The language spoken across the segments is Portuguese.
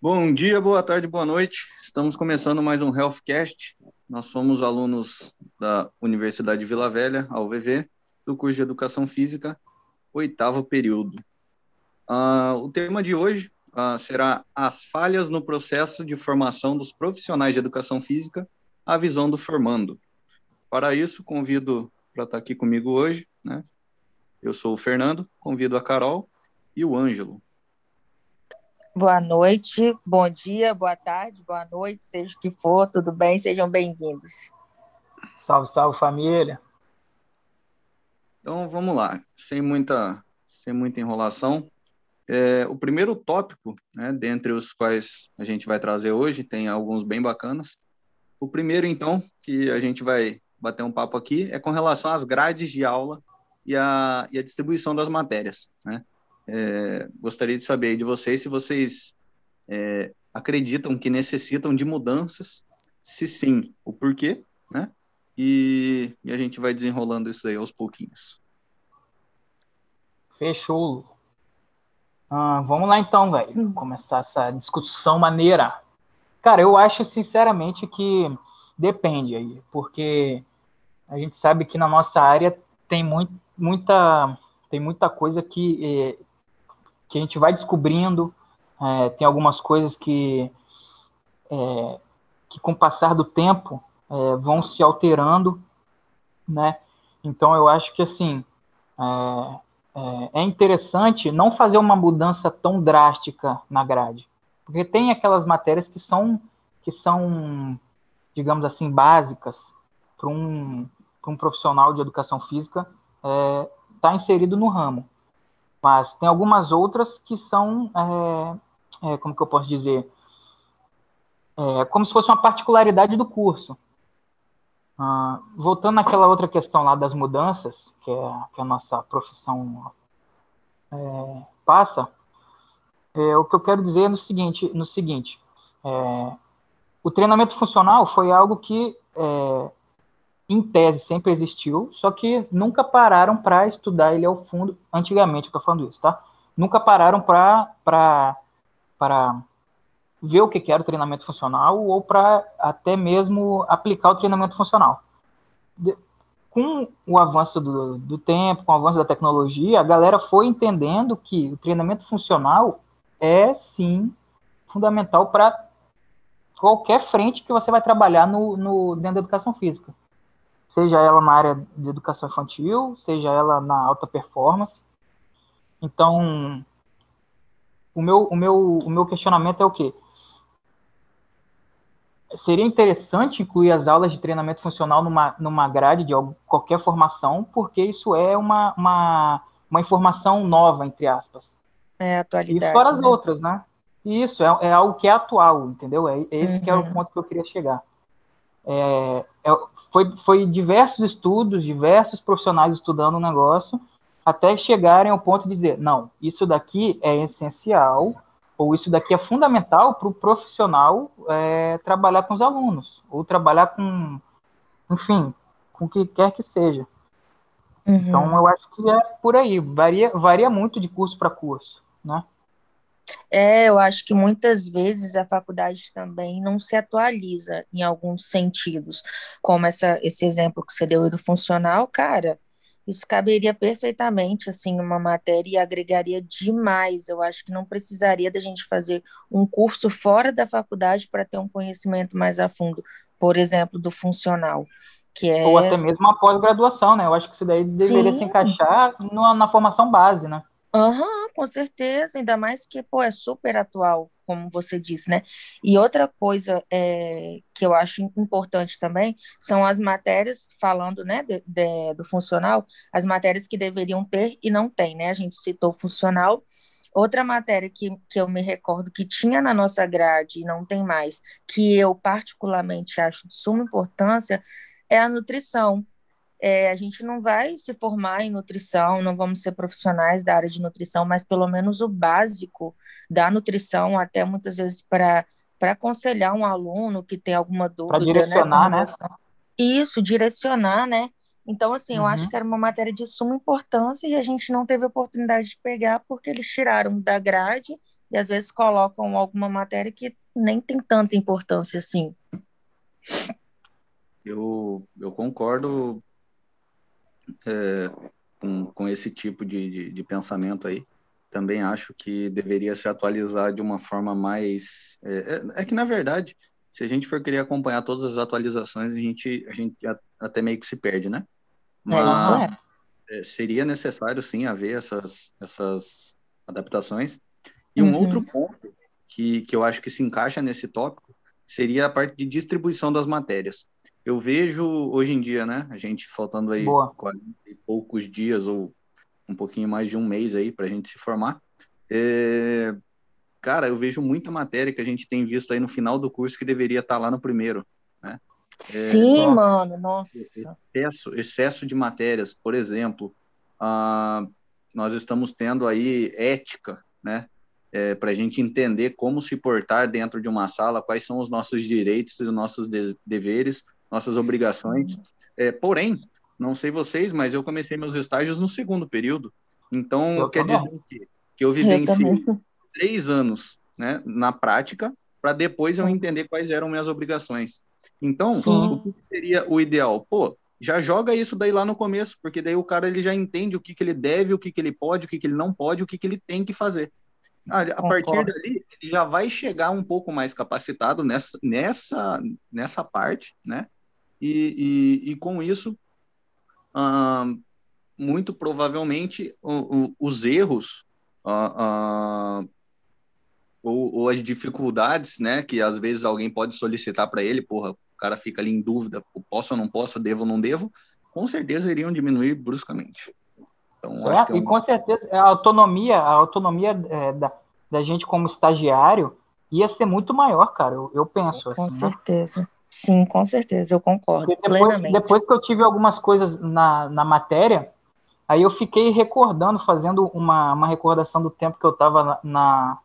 Bom dia, boa tarde, boa noite. Estamos começando mais um Healthcast. Nós somos alunos da Universidade de Vila Velha, a UVV, do curso de Educação Física, oitavo período. Uh, o tema de hoje uh, será as falhas no processo de formação dos profissionais de educação física, a visão do formando. Para isso, convido para estar aqui comigo hoje, né? Eu sou o Fernando, convido a Carol e o Ângelo. Boa noite, bom dia, boa tarde, boa noite, seja o que for, tudo bem? Sejam bem-vindos. Salve, salve família. Então vamos lá, sem muita, sem muita enrolação. É, o primeiro tópico, né, dentre os quais a gente vai trazer hoje, tem alguns bem bacanas. O primeiro, então, que a gente vai bater um papo aqui, é com relação às grades de aula e a, e a distribuição das matérias. Né? É, gostaria de saber de vocês se vocês é, acreditam que necessitam de mudanças, se sim, o porquê, né? E, e a gente vai desenrolando isso aí aos pouquinhos. Fechou. Ah, vamos lá então, velho. Hum. Começar essa discussão maneira. Cara, eu acho sinceramente que depende aí, porque a gente sabe que na nossa área tem muito, muita, tem muita coisa que é, que a gente vai descobrindo. É, tem algumas coisas que, é, que com o passar do tempo é, vão se alterando, né? Então eu acho que assim é, é, é interessante não fazer uma mudança tão drástica na grade, porque tem aquelas matérias que são que são, digamos assim, básicas para um, um profissional de educação física estar é, tá inserido no ramo. Mas tem algumas outras que são, é, é, como que eu posso dizer, é, como se fosse uma particularidade do curso. Ah, voltando naquela outra questão lá das mudanças, que é que a nossa profissão é, passa, é, o que eu quero dizer é no seguinte, no seguinte é, o treinamento funcional foi algo que em tese sempre existiu, só que nunca pararam para estudar ele ao fundo. Antigamente, eu estou falando isso, tá? Nunca pararam para ver o que era o treinamento funcional ou para até mesmo aplicar o treinamento funcional. De, com o avanço do, do tempo, com o avanço da tecnologia, a galera foi entendendo que o treinamento funcional é sim fundamental para qualquer frente que você vai trabalhar no, no, dentro da educação física seja ela na área de educação infantil, seja ela na alta performance. Então, o meu, o meu, o meu questionamento é o quê? Seria interessante incluir as aulas de treinamento funcional numa, numa grade de qualquer formação, porque isso é uma, uma, uma informação nova, entre aspas. É, atualidade. E fora as né? outras, né? Isso, é, é algo que é atual, entendeu? É, esse uhum. que é o ponto que eu queria chegar. É, é, foi, foi diversos estudos, diversos profissionais estudando o negócio, até chegarem ao ponto de dizer, não, isso daqui é essencial, ou isso daqui é fundamental para o profissional é, trabalhar com os alunos, ou trabalhar com, enfim, com o que quer que seja. Uhum. Então, eu acho que é por aí, varia, varia muito de curso para curso, né? É, eu acho que muitas vezes a faculdade também não se atualiza em alguns sentidos, como essa, esse exemplo que você deu do funcional, cara, isso caberia perfeitamente assim uma matéria e agregaria demais. Eu acho que não precisaria da gente fazer um curso fora da faculdade para ter um conhecimento mais a fundo, por exemplo, do funcional. Que é... Ou até mesmo uma pós-graduação, né? Eu acho que isso daí deveria Sim. se encaixar na, na formação base, né? Aham, com certeza, ainda mais que, pô, é super atual, como você disse, né? E outra coisa é, que eu acho importante também são as matérias, falando, né, de, de, do funcional, as matérias que deveriam ter e não tem, né? A gente citou funcional, Outra matéria que, que eu me recordo que tinha na nossa grade e não tem mais, que eu particularmente acho de suma importância, é a nutrição. É, a gente não vai se formar em nutrição, não vamos ser profissionais da área de nutrição, mas pelo menos o básico da nutrição, até muitas vezes para aconselhar um aluno que tem alguma dúvida. Para né, direcionar, né? né? Isso, direcionar, né? Então, assim, uhum. eu acho uhum. que era uma matéria de suma importância e a gente não teve oportunidade de pegar porque eles tiraram da grade e às vezes colocam alguma matéria que nem tem tanta importância assim. Eu, eu concordo é, com, com esse tipo de, de, de, pensamento aí. Também acho que deveria se atualizar de uma forma mais. É, é, é, que, na verdade, se a gente for querer acompanhar todas as atualizações, a gente, a gente até meio que se perde, né? Mas é, seria necessário, sim, haver essas, essas adaptações. E um uhum. outro ponto que, que eu acho que se encaixa nesse tópico seria a parte de distribuição das matérias. Eu vejo hoje em dia, né, a gente faltando aí Boa. 40 e poucos dias ou um pouquinho mais de um mês aí para a gente se formar. É... Cara, eu vejo muita matéria que a gente tem visto aí no final do curso que deveria estar tá lá no primeiro, né? É, Sim, mano, nossa. Excesso, excesso de matérias, por exemplo, nós estamos tendo aí ética, né? É, para a gente entender como se portar dentro de uma sala, quais são os nossos direitos e os nossos de deveres, nossas obrigações. É, porém, não sei vocês, mas eu comecei meus estágios no segundo período. Então, eu quer dizer que, que eu vivenciei eu três anos né, na prática para depois eu entender quais eram minhas obrigações. Então, Sim. o que seria o ideal? Pô, já joga isso daí lá no começo, porque daí o cara ele já entende o que, que ele deve, o que, que ele pode, o que, que ele não pode, o que, que ele tem que fazer. A, a partir dali, ele já vai chegar um pouco mais capacitado nessa, nessa, nessa parte, né? E, e, e com isso, uh, muito provavelmente, o, o, os erros uh, uh, ou, ou, as dificuldades, né, que às vezes alguém pode solicitar para ele, porra, o cara fica ali em dúvida, posso ou não posso, devo ou não devo, com certeza iriam diminuir bruscamente. Então, é, é um... E com certeza a autonomia, a autonomia é, da, da gente como estagiário ia ser muito maior, cara. Eu, eu penso. Com assim, né? certeza. Né? Sim, com certeza, eu concordo. depois, depois que eu tive algumas coisas na, na matéria, aí eu fiquei recordando, fazendo uma, uma recordação do tempo que eu estava na,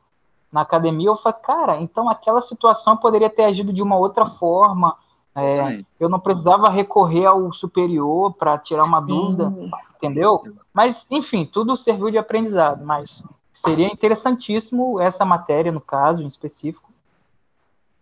na academia, eu falei, cara, então aquela situação poderia ter agido de uma outra forma. É, eu não precisava recorrer ao superior para tirar uma Sim. dúvida, entendeu? Mas, enfim, tudo serviu de aprendizado. Mas seria interessantíssimo essa matéria, no caso, em específico,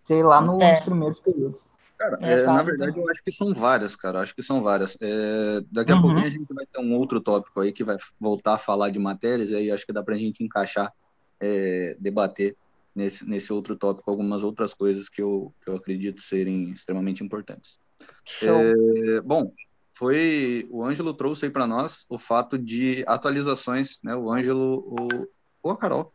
sei lá, no, é. nos primeiros períodos. Cara, é, é na verdade, eu acho que são várias, cara. Acho que são várias. É, daqui a uhum. pouquinho a gente vai ter um outro tópico aí que vai voltar a falar de matérias, e aí acho que dá para a gente encaixar é, debater nesse, nesse outro tópico algumas outras coisas que eu, que eu acredito serem extremamente importantes. É, bom, foi o Ângelo trouxe aí para nós o fato de atualizações, né? O Ângelo, o, ou a Carol?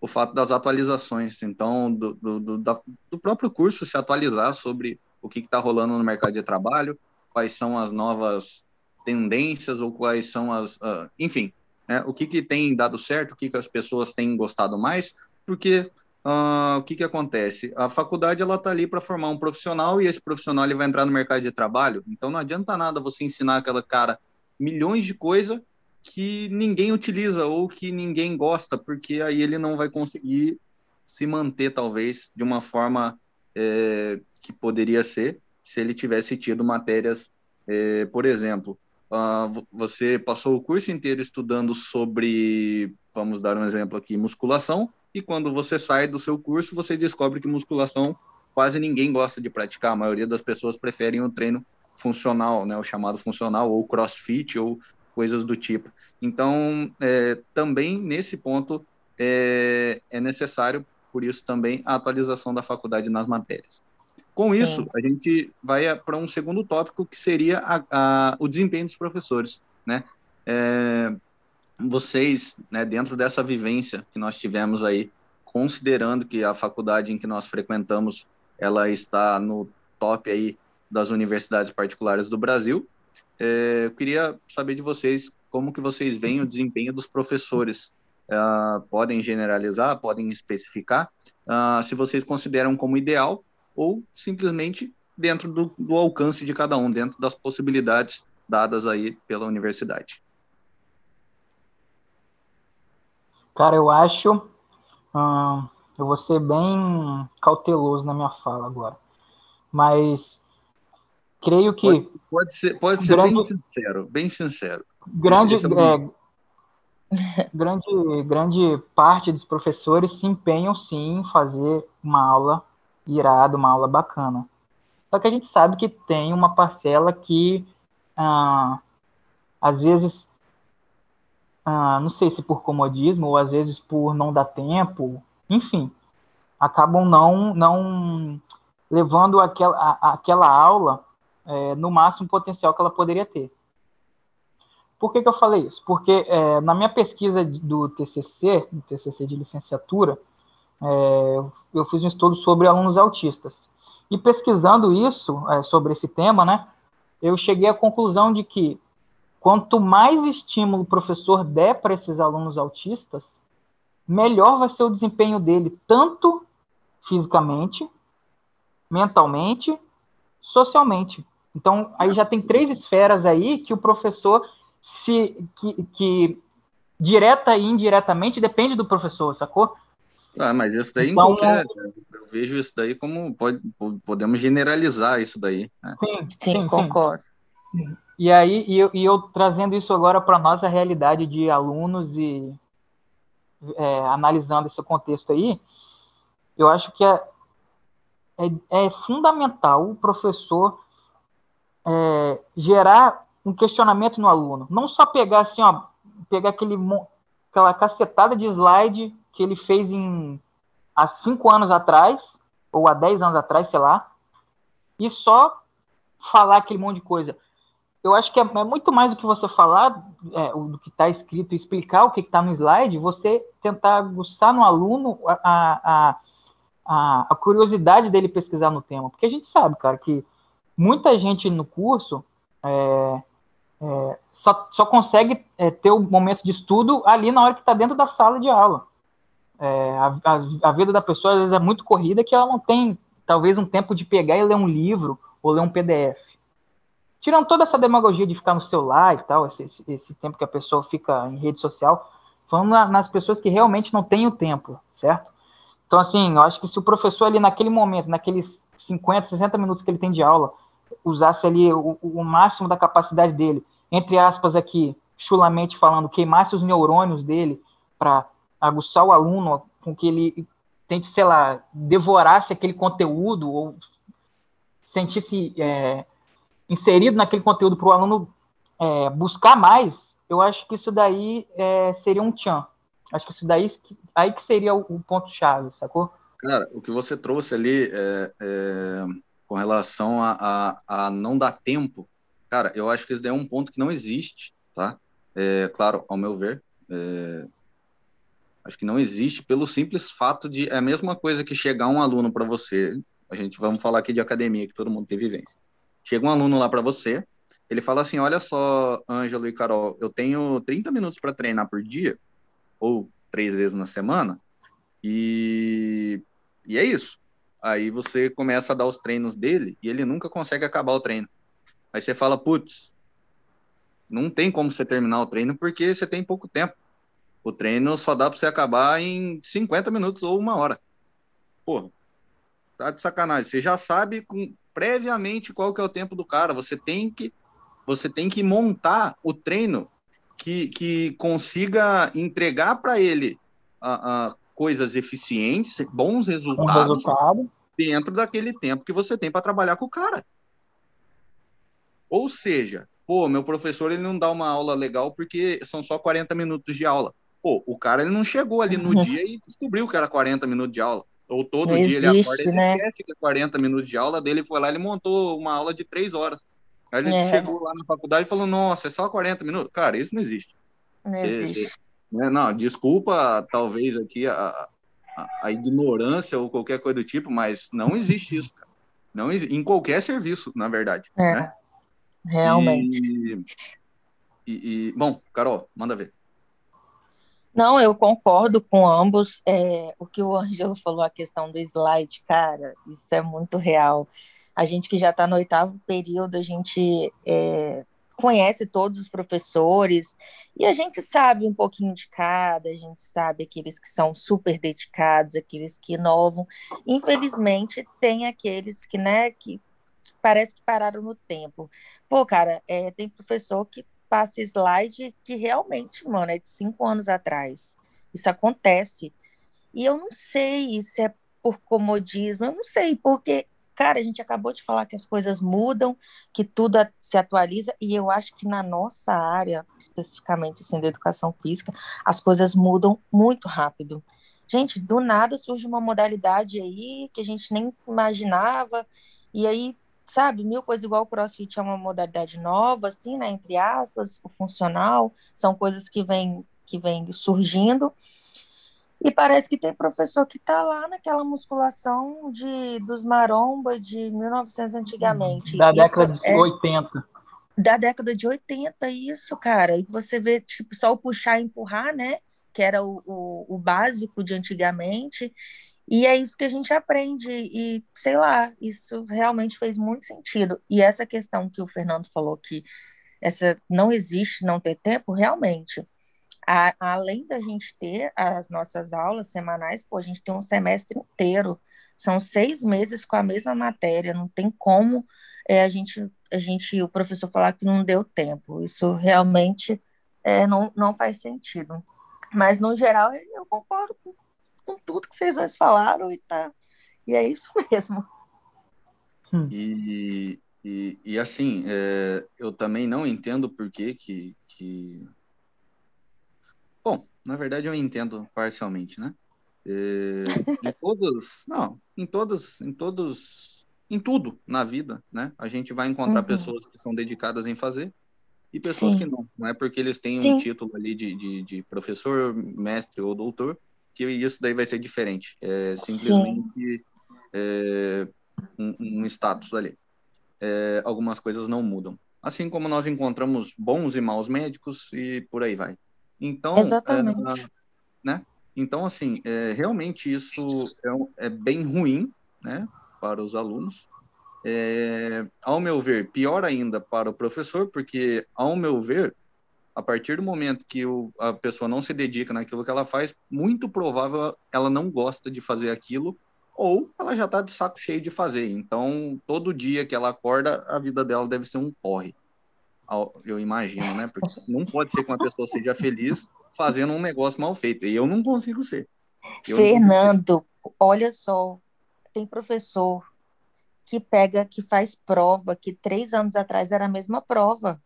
O fato das atualizações, então do, do, do, da, do próprio curso se atualizar sobre o que está rolando no mercado de trabalho, quais são as novas tendências ou quais são as, uh, enfim, né, o que, que tem dado certo, o que, que as pessoas têm gostado mais, porque uh, o que, que acontece? A faculdade ela está ali para formar um profissional e esse profissional ele vai entrar no mercado de trabalho, então não adianta nada você ensinar aquela cara milhões de coisas que ninguém utiliza ou que ninguém gosta, porque aí ele não vai conseguir se manter, talvez, de uma forma é, que poderia ser se ele tivesse tido matérias, é, por exemplo, Uh, você passou o curso inteiro estudando sobre, vamos dar um exemplo aqui, musculação, e quando você sai do seu curso, você descobre que musculação quase ninguém gosta de praticar. A maioria das pessoas preferem o treino funcional, né, o chamado funcional, ou crossfit, ou coisas do tipo. Então, é, também nesse ponto é, é necessário, por isso também, a atualização da faculdade nas matérias. Com Sim. isso, a gente vai para um segundo tópico, que seria a, a, o desempenho dos professores, né? É, vocês, né, dentro dessa vivência que nós tivemos aí, considerando que a faculdade em que nós frequentamos, ela está no top aí das universidades particulares do Brasil, é, eu queria saber de vocês como que vocês veem o desempenho dos professores. Uh, podem generalizar, podem especificar, uh, se vocês consideram como ideal ou simplesmente dentro do, do alcance de cada um, dentro das possibilidades dadas aí pela universidade. Cara, eu acho. Hum, eu vou ser bem cauteloso na minha fala agora. Mas creio que. Pode, pode ser, pode ser grande, bem sincero, bem sincero. Grande. Esse é, grande, grande parte dos professores se empenham sim em fazer uma aula irada, uma aula bacana. Só que a gente sabe que tem uma parcela que, ah, às vezes, ah, não sei se por comodismo ou às vezes por não dar tempo, enfim, acabam não, não levando aquela, a, aquela aula é, no máximo potencial que ela poderia ter. Por que, que eu falei isso? Porque é, na minha pesquisa do TCC, do TCC de licenciatura, é, eu fiz um estudo sobre alunos autistas. E pesquisando isso, é, sobre esse tema, né, eu cheguei à conclusão de que quanto mais estímulo o professor der para esses alunos autistas, melhor vai ser o desempenho dele, tanto fisicamente, mentalmente, socialmente. Então, aí já tem três esferas aí que o professor se que, que direta e indiretamente depende do professor, sacou? Ah, mas isso daí então, qualquer, eu vejo isso daí como pode, podemos generalizar isso daí. Né? Sim, sim, sim, concordo. Sim. E aí, e eu, e eu trazendo isso agora para nossa realidade de alunos e é, analisando esse contexto aí, eu acho que é, é, é fundamental o professor é, gerar um questionamento no aluno. Não só pegar assim, ó, pegar aquele, aquela cacetada de slide que ele fez em, há cinco anos atrás, ou há dez anos atrás, sei lá, e só falar aquele monte de coisa. Eu acho que é, é muito mais do que você falar é, do que está escrito, explicar o que está no slide, você tentar aguçar no aluno a, a, a, a curiosidade dele pesquisar no tema. Porque a gente sabe, cara, que muita gente no curso é, é, só, só consegue é, ter o momento de estudo ali na hora que está dentro da sala de aula. É, a, a, a, vida da pessoa às vezes é muito corrida que ela não tem talvez um tempo de pegar e ler um livro ou ler um PDF. Tirando toda essa demagogia de ficar no celular e tal, esse, esse, esse tempo que a pessoa fica em rede social, falando na, nas pessoas que realmente não têm o tempo, certo? Então, assim, eu acho que se o professor ali naquele momento, naqueles 50, 60 minutos que ele tem de aula, usasse ali o, o máximo da capacidade dele, entre aspas aqui, chulamente falando, queimasse os neurônios dele para aguçar o aluno com que ele tente, sei lá, devorasse aquele conteúdo ou sentisse é, inserido naquele conteúdo para o aluno é, buscar mais, eu acho que isso daí é, seria um tchan. Acho que isso daí aí que seria o, o ponto-chave, sacou? Cara, o que você trouxe ali é, é com relação a, a, a, não dar tempo, cara, eu acho que isso daí é um ponto que não existe, tá? É, claro, ao meu ver, é, acho que não existe pelo simples fato de é a mesma coisa que chegar um aluno para você. A gente vamos falar aqui de academia que todo mundo tem vivência. Chega um aluno lá para você, ele fala assim: "Olha só, Ângelo e Carol, eu tenho 30 minutos para treinar por dia ou três vezes na semana e e é isso. Aí você começa a dar os treinos dele e ele nunca consegue acabar o treino. Aí você fala, putz, não tem como você terminar o treino porque você tem pouco tempo. O treino só dá para você acabar em 50 minutos ou uma hora. Porra, tá de sacanagem. Você já sabe com, previamente qual que é o tempo do cara. Você tem que você tem que montar o treino que, que consiga entregar para ele a, a, coisas eficientes, bons resultados resultado. dentro daquele tempo que você tem para trabalhar com o cara. Ou seja, pô, meu professor ele não dá uma aula legal porque são só 40 minutos de aula. Pô, o cara ele não chegou ali no dia e descobriu que era 40 minutos de aula. Ou todo não dia existe, ele acorda e né? esquece que é 40 minutos de aula dele, foi lá e montou uma aula de 3 horas. Aí ele é. chegou lá na faculdade e falou, nossa, é só 40 minutos. Cara, isso não existe. Não existe. Né? Não, desculpa, talvez aqui a, a, a, ignorância ou qualquer coisa do tipo, mas não existe isso, cara. Não em qualquer serviço, na verdade. É, né? realmente. E, e, e, bom, Carol, manda ver. Não, eu concordo com ambos. É, o que o Ângelo falou, a questão do slide, cara, isso é muito real. A gente que já está no oitavo período, a gente é, conhece todos os professores e a gente sabe um pouquinho de cada, a gente sabe aqueles que são super dedicados, aqueles que inovam. Infelizmente, tem aqueles que, né, que, parece que pararam no tempo. Pô, cara, é, tem professor que passa slide que realmente, mano, é de cinco anos atrás. Isso acontece. E eu não sei se é por comodismo, eu não sei, porque, cara, a gente acabou de falar que as coisas mudam, que tudo se atualiza, e eu acho que na nossa área, especificamente assim, da educação física, as coisas mudam muito rápido. Gente, do nada surge uma modalidade aí que a gente nem imaginava, e aí, sabe, mil coisas igual o CrossFit é uma modalidade nova, assim, né, entre aspas, o funcional, são coisas que vêm que vem surgindo, e parece que tem professor que está lá naquela musculação de, dos maromba de 1900 antigamente. Da isso década de é, 80. Da década de 80, isso, cara. E você vê, tipo, só o puxar e empurrar, né? Que era o, o, o básico de antigamente. E é isso que a gente aprende. E, sei lá, isso realmente fez muito sentido. E essa questão que o Fernando falou, que essa não existe não ter tempo, realmente a, além da gente ter as nossas aulas semanais, pô, a gente tem um semestre inteiro. São seis meses com a mesma matéria, não tem como é, a, gente, a gente, o professor falar que não deu tempo. Isso realmente é, não, não faz sentido. Mas, no geral, eu concordo com, com tudo que vocês dois falaram e, tá, e é isso mesmo. Hum. E, e, e assim, é, eu também não entendo por que, que, que na verdade eu entendo parcialmente, né? É, em todos, não, em todos, em todos, em tudo na vida, né? A gente vai encontrar uhum. pessoas que são dedicadas em fazer e pessoas Sim. que não. Não é porque eles têm Sim. um título ali de, de, de, professor, mestre ou doutor que isso daí vai ser diferente. É simplesmente é, um, um, status ali. É, algumas coisas não mudam. Assim como nós encontramos bons e maus médicos e por aí vai. Então, Exatamente. É, né? Então, assim, é, realmente isso é, é, bem ruim, né, para os alunos. É, ao meu ver, pior ainda para o professor, porque, ao meu ver, a partir do momento que o, a pessoa não se dedica naquilo que ela faz, muito provável ela não gosta de fazer aquilo, ou ela já está de saco cheio de fazer. Então, todo dia que ela acorda, a vida dela deve ser um porre eu imagino, né? Porque não pode ser que uma pessoa seja feliz fazendo um negócio mal feito. E eu não consigo ser. Eu Fernando, consigo olha só, tem professor que pega, que faz prova, que três anos atrás era a mesma prova.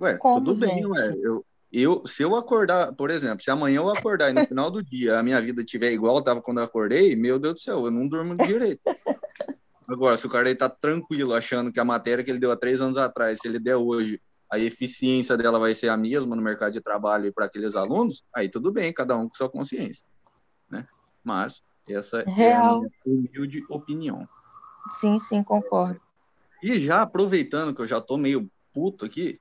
Ué, Como, tudo bem, gente? ué. Eu, eu, se eu acordar, por exemplo, se amanhã eu acordar e no final do dia a minha vida tiver igual estava quando eu acordei, meu Deus do céu, eu não durmo direito. Agora, se o cara está tranquilo, achando que a matéria que ele deu há três anos atrás, se ele der hoje, a eficiência dela vai ser a mesma no mercado de trabalho e para aqueles alunos, aí tudo bem, cada um com sua consciência. Né? Mas essa Real. é a minha humilde opinião. Sim, sim, concordo. E já aproveitando que eu já estou meio puto aqui,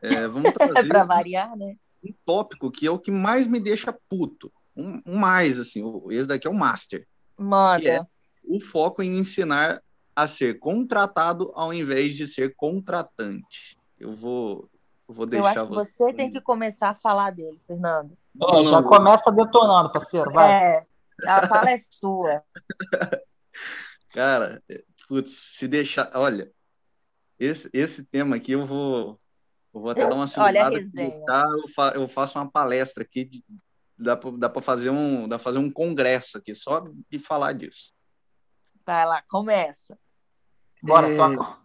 é, vamos trazer para variar, né? um tópico que é o que mais me deixa puto. Um, um mais, assim, esse daqui é o master. Manda. É o foco em ensinar a ser contratado ao invés de ser contratante. Eu vou, eu vou deixar. Eu acho que você tem que começar a falar dele, Fernando. É, já começa detonando, parceiro. Vai. É, a fala é sua. Cara, putz, se deixar. Olha, esse, esse tema aqui eu vou. Eu vou até dar uma segurada. Olha eu, faço uma palestra aqui. De, dá para fazer um dá fazer um congresso aqui só de falar disso. Vai lá, começa. Bora, é... toca.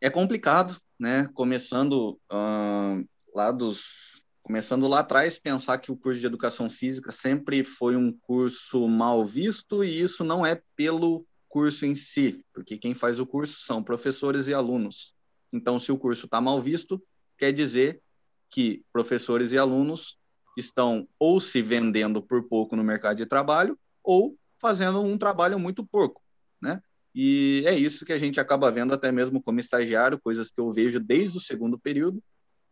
É complicado, né? Começando uh, lá dos começando lá atrás, pensar que o curso de educação física sempre foi um curso mal visto e isso não é pelo curso em si, porque quem faz o curso são professores e alunos. Então, se o curso está mal visto, quer dizer que professores e alunos estão ou se vendendo por pouco no mercado de trabalho ou fazendo um trabalho muito porco, né? E é isso que a gente acaba vendo até mesmo como estagiário, coisas que eu vejo desde o segundo período,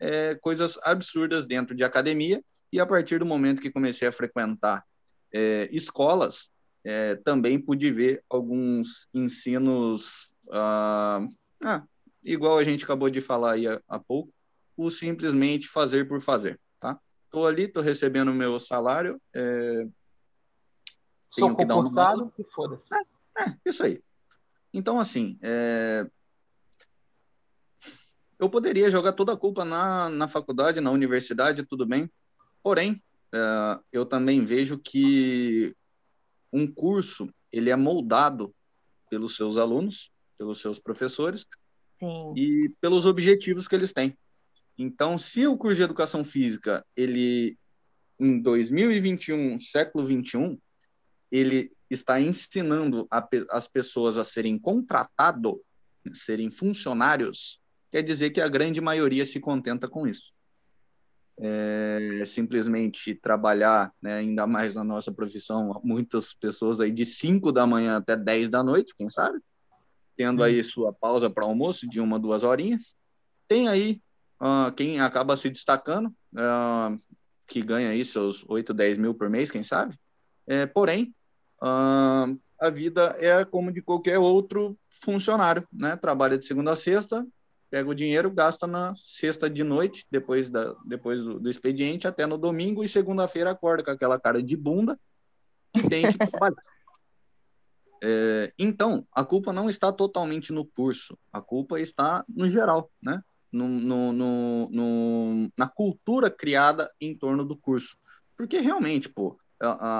é, coisas absurdas dentro de academia, e a partir do momento que comecei a frequentar é, escolas, é, também pude ver alguns ensinos, ah, ah, igual a gente acabou de falar aí há, pouco, o simplesmente fazer por fazer, tá? Estou ali, estou recebendo meu salário, é, Sou concursado um... e foda-se. É, é, isso aí. Então, assim, é... eu poderia jogar toda a culpa na, na faculdade, na universidade, tudo bem. Porém, uh, eu também vejo que um curso ele é moldado pelos seus alunos, pelos seus professores Sim. e pelos objetivos que eles têm. Então, se o curso de educação física ele em 2021, século 21, ele está ensinando a, as pessoas a serem contratados, serem funcionários, quer dizer que a grande maioria se contenta com isso. É, simplesmente trabalhar, né, ainda mais na nossa profissão, muitas pessoas aí de 5 da manhã até 10 da noite, quem sabe, tendo aí sua pausa para almoço de uma, duas horinhas. Tem aí uh, quem acaba se destacando, uh, que ganha aí seus 8, 10 mil por mês, quem sabe. É, porém, uh, a vida é como de qualquer outro funcionário, né? Trabalha de segunda a sexta, pega o dinheiro, gasta na sexta de noite, depois, da, depois do, do expediente, até no domingo, e segunda-feira acorda com aquela cara de bunda e tem que trabalhar. É, então, a culpa não está totalmente no curso, a culpa está no geral, né? No, no, no, no, na cultura criada em torno do curso. Porque realmente, pô,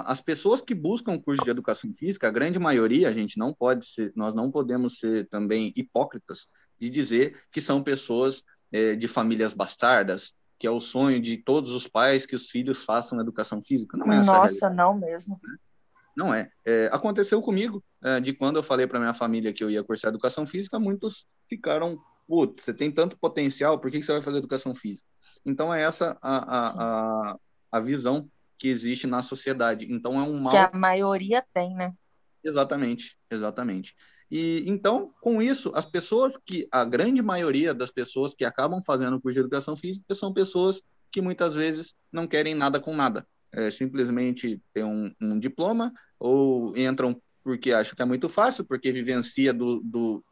as pessoas que buscam curso de educação física, a grande maioria, a gente não pode ser, nós não podemos ser também hipócritas de dizer que são pessoas é, de famílias bastardas, que é o sonho de todos os pais que os filhos façam educação física. Não é Nossa, não mesmo. Né? Não é. é. aconteceu comigo, é, de quando eu falei para minha família que eu ia cursar educação física, muitos ficaram, putz, você tem tanto potencial, por que, que você vai fazer educação física? Então é essa a, a, a, a visão que existe na sociedade. Então é um mal. Que a maioria tem, né? Exatamente, exatamente. E então, com isso, as pessoas que a grande maioria das pessoas que acabam fazendo o curso de educação física são pessoas que muitas vezes não querem nada com nada. É, simplesmente ter um, um diploma ou entram porque acham que é muito fácil, porque vivencia do, do,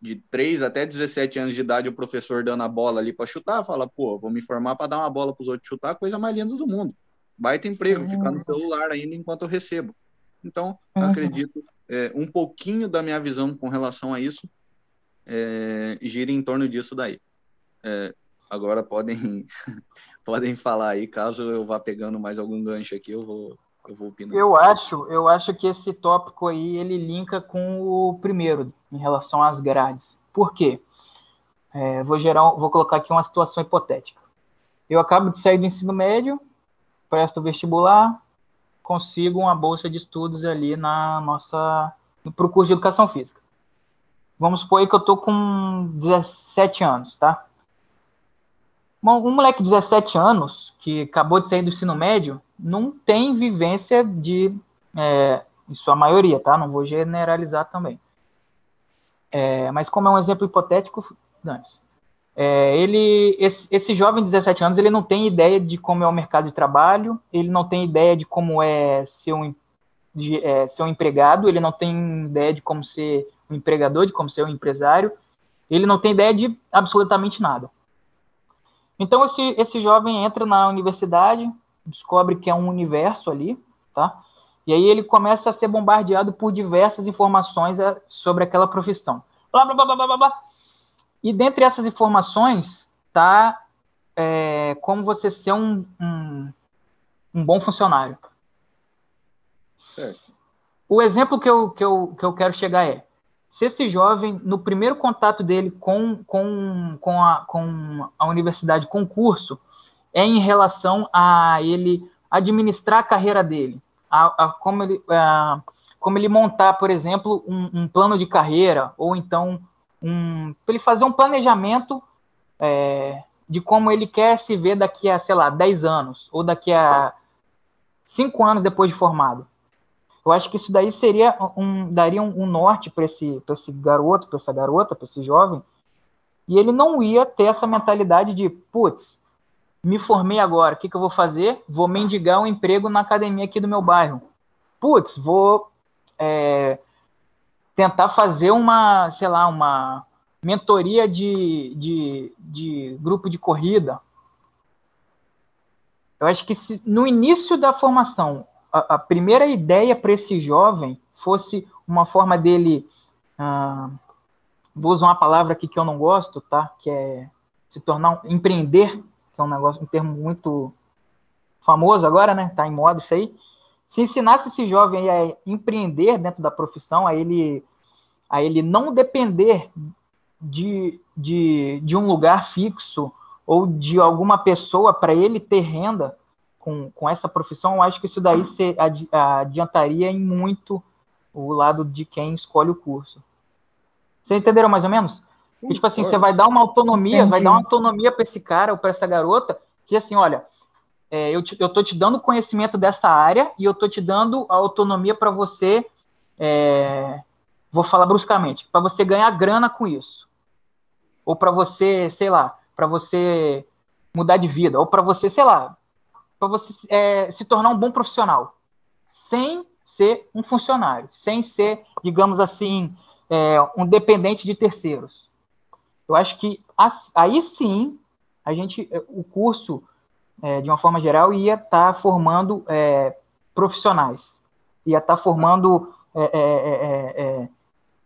de 3 até 17 anos de idade o professor dando a bola ali para chutar, fala, pô, vou me formar para dar uma bola para os outros chutar, coisa mais linda do mundo baita emprego, Sim. ficar no celular ainda enquanto eu recebo. Então, uhum. acredito, é, um pouquinho da minha visão com relação a isso é, gira em torno disso daí. É, agora podem podem falar aí, caso eu vá pegando mais algum gancho aqui, eu vou eu vou opinar. Eu acho, eu acho que esse tópico aí ele linka com o primeiro em relação às grades. Por quê? É, vou gerar, vou colocar aqui uma situação hipotética. Eu acabo de sair do ensino médio, presto vestibular, consigo uma bolsa de estudos ali na nossa para o curso de educação física. Vamos supor que eu tô com 17 anos, tá? Um, moleque de 17 anos que acabou de sair do ensino médio não tem vivência de, é, em sua maioria, tá? Não vou generalizar também. É, mas como é um exemplo hipotético, dane-se. É, ele, esse, esse, jovem de 17 anos, ele não tem ideia de como é o mercado de trabalho, ele não tem ideia de como é ser um, de, é, ser um empregado, ele não tem ideia de como ser um empregador, de como ser um empresário, ele não tem ideia de absolutamente nada. Então, esse, esse jovem entra na universidade, descobre que é um universo ali, tá? E aí ele começa a ser bombardeado por diversas informações é, sobre aquela profissão. Blá, blá, blá, blá, blá, blá. E dentre essas informações está é, como você ser um, um, um bom funcionário. Certo. O exemplo que eu, que, eu, que eu quero chegar é: se esse jovem, no primeiro contato dele com, com, com, a, com a universidade, com o curso, é em relação a ele administrar a carreira dele, a, a como, ele, a, como ele montar, por exemplo, um, um plano de carreira, ou então um, para ele fazer um planejamento é, de como ele quer se ver daqui a, sei lá, 10 anos, ou daqui a 5 anos depois de formado. Eu acho que isso daí seria um, daria um, um norte para esse, esse garoto, para essa garota, para esse jovem, e ele não ia ter essa mentalidade de, putz, me formei agora, o que, que eu vou fazer? Vou mendigar um emprego na academia aqui do meu bairro. Putz, vou é, tentar fazer uma, sei lá, uma mentoria de, de, de grupo de corrida. Eu acho que se no início da formação a, a primeira ideia para esse jovem fosse uma forma dele, ah, vou usar uma palavra aqui que eu não gosto, tá? Que é se tornar um, empreender, que é um negócio, um termo muito famoso agora, né? Tá em moda isso aí. Se ensinasse esse jovem a empreender dentro da profissão, a ele, a ele não depender de, de, de um lugar fixo ou de alguma pessoa para ele ter renda com, com essa profissão, eu acho que isso daí se adiantaria em muito o lado de quem escolhe o curso. Vocês entenderam mais ou menos? Que, tipo assim, você vai dar uma autonomia, Entendi. vai dar uma autonomia para esse cara ou para essa garota, que assim, olha, é, eu, tô te dando conhecimento dessa área e eu tô te dando a autonomia para você, é, vou falar bruscamente, para você ganhar grana com isso. Ou para você, sei lá, para você mudar de vida, ou para você, sei lá, para você é, se tornar um bom profissional, sem ser um funcionário, sem ser, digamos assim, é, um dependente de terceiros. Eu acho que aí sim a gente, o curso, é, de uma forma geral, ia estar tá formando é, profissionais, ia estar tá formando é,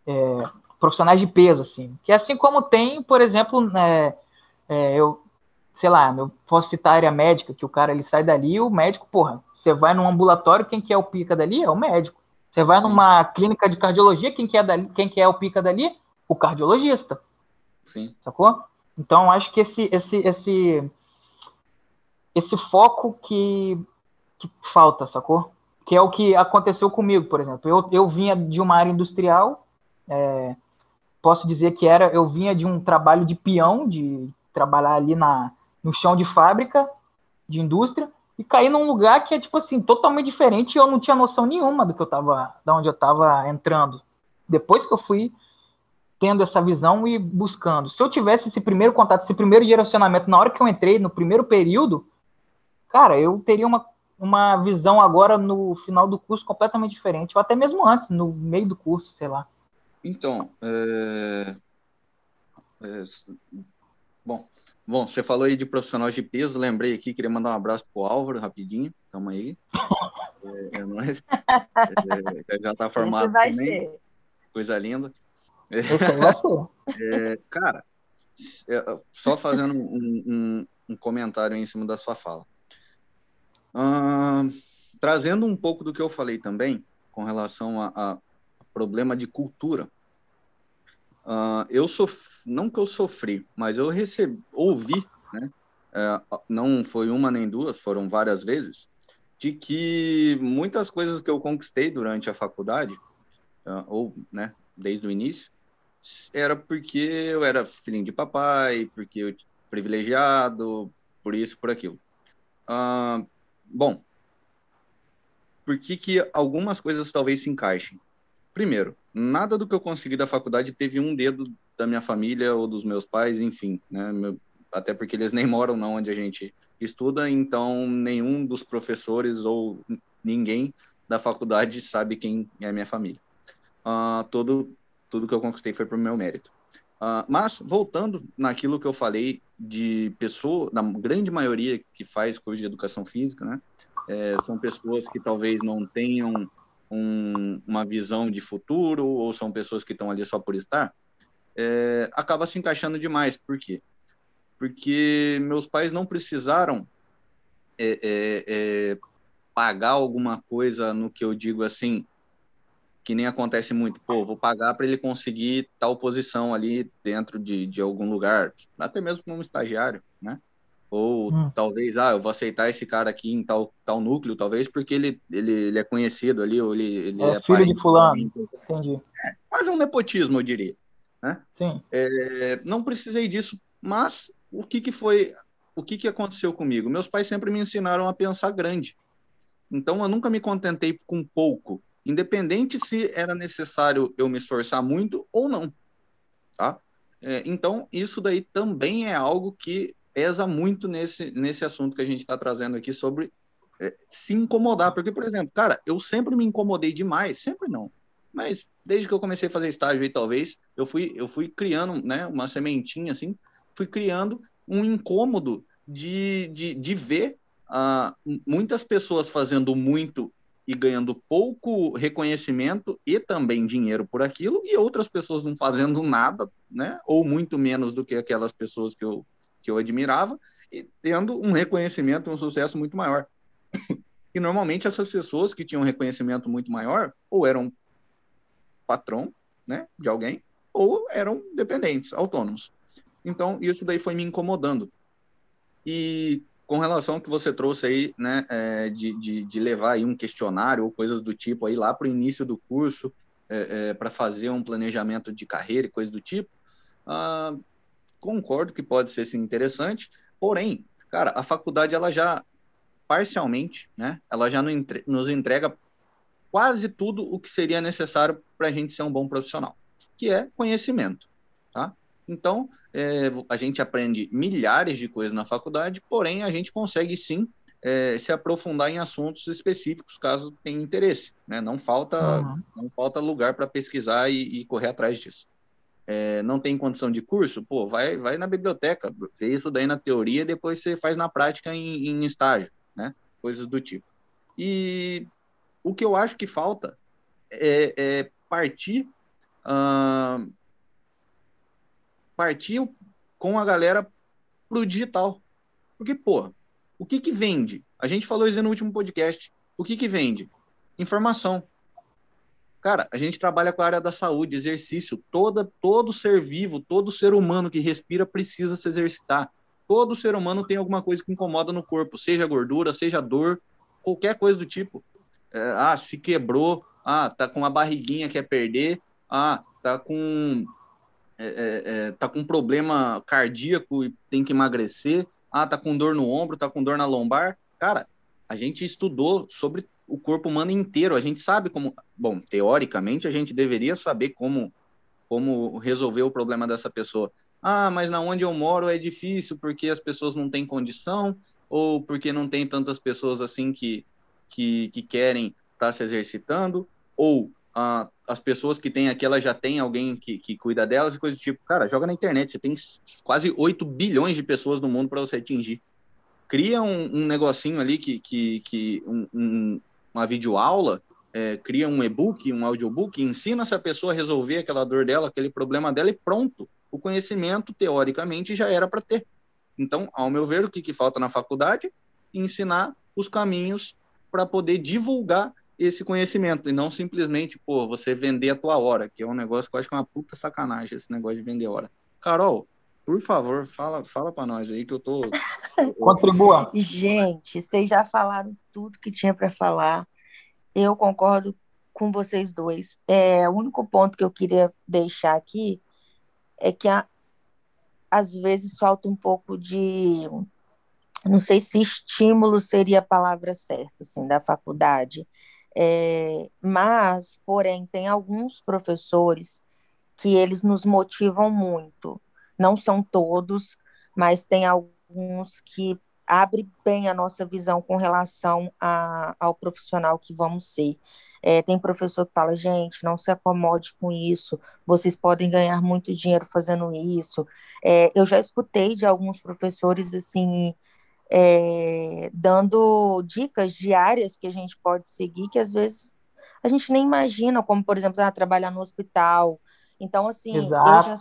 é, profissionais de peso, assim. Que assim como tem, por exemplo, né, eu sei lá, eu posso citar a área médica, que o cara ele sai dali, o médico, porra, você vai num ambulatório, quem que é o pica dali? É o médico. Você vai Sim. numa clínica de cardiologia, quem que é dali, quem que é o pica dali? O cardiologista. Sim. Sacou? Então, acho que esse esse esse esse foco que, que falta, sacou? Que é o que aconteceu comigo, por exemplo. Eu, eu vinha de uma área industrial, é, posso dizer que era, eu vinha de um trabalho de peão, de trabalhar ali na, no chão de fábrica, de indústria, e caí num lugar que é, tipo assim, totalmente diferente e eu não tinha noção nenhuma do que eu tava, da onde eu tava entrando. Depois que eu fui tendo essa visão e buscando. Se eu tivesse esse primeiro contato, esse primeiro direcionamento na hora que eu entrei, no primeiro período, cara, eu teria uma, uma visão agora no final do curso completamente diferente, ou até mesmo antes, no meio do curso, sei lá. Então, é... É... bom, Bom, você falou aí de profissionais de peso, lembrei aqui, queria mandar um abraço pro Álvaro, rapidinho, tamo aí. É, é nóis. É, já tá formado Isso vai também. Ser. Coisa linda. É, é, cara, é, só fazendo um, um, um, comentário em cima da sua fala. Trazendo um pouco do que eu falei também, com relação a, a problema de cultura eu sof... não que eu sofri, mas eu recebi, ouvi, né? Uh, não foi uma nem duas, foram várias vezes, de que muitas coisas que eu conquistei durante a faculdade, uh, ou, né, desde o início, era porque eu era filhinho de papai, porque eu privilegiado, por isso, por aquilo. Uh, bom, por que, que algumas coisas talvez se encaixem? Primeiro, nada do que eu consegui da faculdade teve um dedo da minha família ou dos meus pais, enfim, né? Meu, até porque eles nem moram na onde a gente estuda, então nenhum dos professores ou ninguém da faculdade sabe quem é minha família. Uh, todo tudo que eu conquistei foi por meu mérito. Uh, mas voltando naquilo que eu falei de pessoa, da grande maioria que faz curso de educação física, né? É, são pessoas que talvez não tenham um, uma visão de futuro ou são pessoas que estão ali só por estar, é, acaba se encaixando demais. Por quê? Porque meus pais não precisaram é, é, é, pagar alguma coisa no que eu digo assim, que nem acontece muito. Pô, vou pagar para ele conseguir tal posição ali dentro de, de algum lugar, até mesmo como estagiário, né? Ou hum. talvez, ah, eu vou aceitar esse cara aqui em tal, tal núcleo, talvez porque ele, ele, ele é conhecido ali, ou ele, ele é, é filho de fulano, entendi. É, quase um nepotismo, eu diria. Né? Sim. É, não precisei disso, mas o que, que foi, o que, que aconteceu comigo? Meus pais sempre me ensinaram a pensar grande. Então, eu nunca me contentei com pouco, independente se era necessário eu me esforçar muito ou não, tá? É, então, isso daí também é algo que pesa muito nesse, nesse assunto que a gente está trazendo aqui sobre é, se incomodar. Porque, por exemplo, cara, eu sempre me incomodei demais, sempre não. Mas desde que eu comecei a fazer estágio aí, talvez, eu fui, eu fui criando né, uma sementinha assim, fui criando um incômodo de, de, de ver uh, muitas pessoas fazendo muito e ganhando pouco reconhecimento e também dinheiro por aquilo, e outras pessoas não fazendo nada, né? Ou muito menos do que aquelas pessoas que eu que eu admirava, e tendo um reconhecimento, um sucesso muito maior. E normalmente essas pessoas que tinham um reconhecimento muito maior, ou eram patrão, né, de alguém, ou eram dependentes, autônomos. Então, isso daí foi me incomodando. E com relação ao que você trouxe aí, né, é, de, de, de, levar aí um questionário ou coisas do tipo aí lá para o início do curso, é, é, para fazer um planejamento de carreira e coisas do tipo, ah, concordo que pode ser sim, interessante, porém, cara, a faculdade ela já parcialmente, né, ela já nos entrega quase tudo o que seria necessário para a gente ser um bom profissional, que é conhecimento, tá? Então, é, a gente aprende milhares de coisas na faculdade, porém a gente consegue sim é, se aprofundar em assuntos específicos caso tenha interesse, né? Não falta, uhum. não falta lugar para pesquisar e, e, correr atrás disso. É, não tem condição de curso, pô, vai, vai na biblioteca, vê isso daí na teoria, depois você faz na prática em, em estágio, né? Coisas do tipo. E o que eu acho que falta é, é partir uh, partir com a galera pro digital. Porque, pô, o que que vende? A gente falou isso no último podcast. O que que vende? Informação. Cara, a gente trabalha com a área da saúde, exercício. Toda, todo ser vivo, todo ser humano que respira precisa se exercitar. Todo ser humano tem alguma coisa que incomoda no corpo, seja gordura, seja dor, qualquer coisa do tipo. É, ah, se quebrou, ah, tá com uma barriguinha quer perder, ah, tá com é, é, é, tá com problema cardíaco e tem que emagrecer, ah, tá com dor no ombro, tá com dor na lombar. Cara, a gente estudou sobre o corpo humano inteiro, a gente sabe como, bom, teoricamente a gente deveria saber como como resolver o problema dessa pessoa. Ah, mas na onde eu moro é difícil porque as pessoas não têm condição ou porque não tem tantas pessoas assim que que, que querem estar tá se exercitando ou ah, as pessoas que têm aqui, elas já têm alguém que, que cuida delas e coisa do tipo. Cara, joga na internet, você tem quase 8 bilhões de pessoas no mundo para você atingir. Cria um, um, negocinho ali que, que, que um, um, uma videoaula, é, cria um e-book, um audiobook, ensina essa pessoa a resolver aquela dor dela, aquele problema dela e pronto. O conhecimento, teoricamente, já era para ter. Então, ao meu ver, o que, que falta na faculdade? Ensinar os caminhos para poder divulgar esse conhecimento e não simplesmente, pô, você vender a tua hora, que é um negócio que eu acho que é uma puta sacanagem esse negócio de vender hora. Carol, por favor, fala, fala para nós aí que eu tô contribua. Gente, vocês já falaram tudo que tinha para falar. Eu concordo com vocês dois. É, o único ponto que eu queria deixar aqui é que a, às vezes falta um pouco de não sei se estímulo seria a palavra certa, assim, da faculdade, é, mas, porém, tem alguns professores que eles nos motivam muito. Não são todos, mas tem alguns que abre bem a nossa visão com relação a, ao profissional que vamos ser. É, tem professor que fala, gente, não se acomode com isso, vocês podem ganhar muito dinheiro fazendo isso. É, eu já escutei de alguns professores assim é, dando dicas diárias que a gente pode seguir, que às vezes a gente nem imagina, como, por exemplo, ah, trabalhar no hospital. Então, assim, Exato. eu já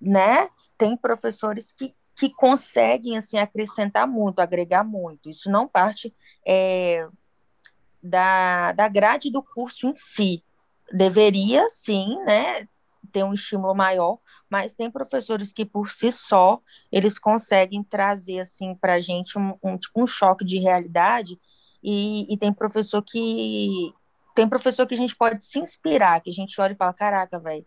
né? Tem professores que, que conseguem, assim, acrescentar muito, agregar muito. Isso não parte é, da, da grade do curso em si. Deveria, sim, né, ter um estímulo maior, mas tem professores que por si só eles conseguem trazer assim para a gente um, um, tipo, um choque de realidade e, e, tem professor que tem professor que a gente pode se inspirar, que a gente olha e fala, caraca, velho,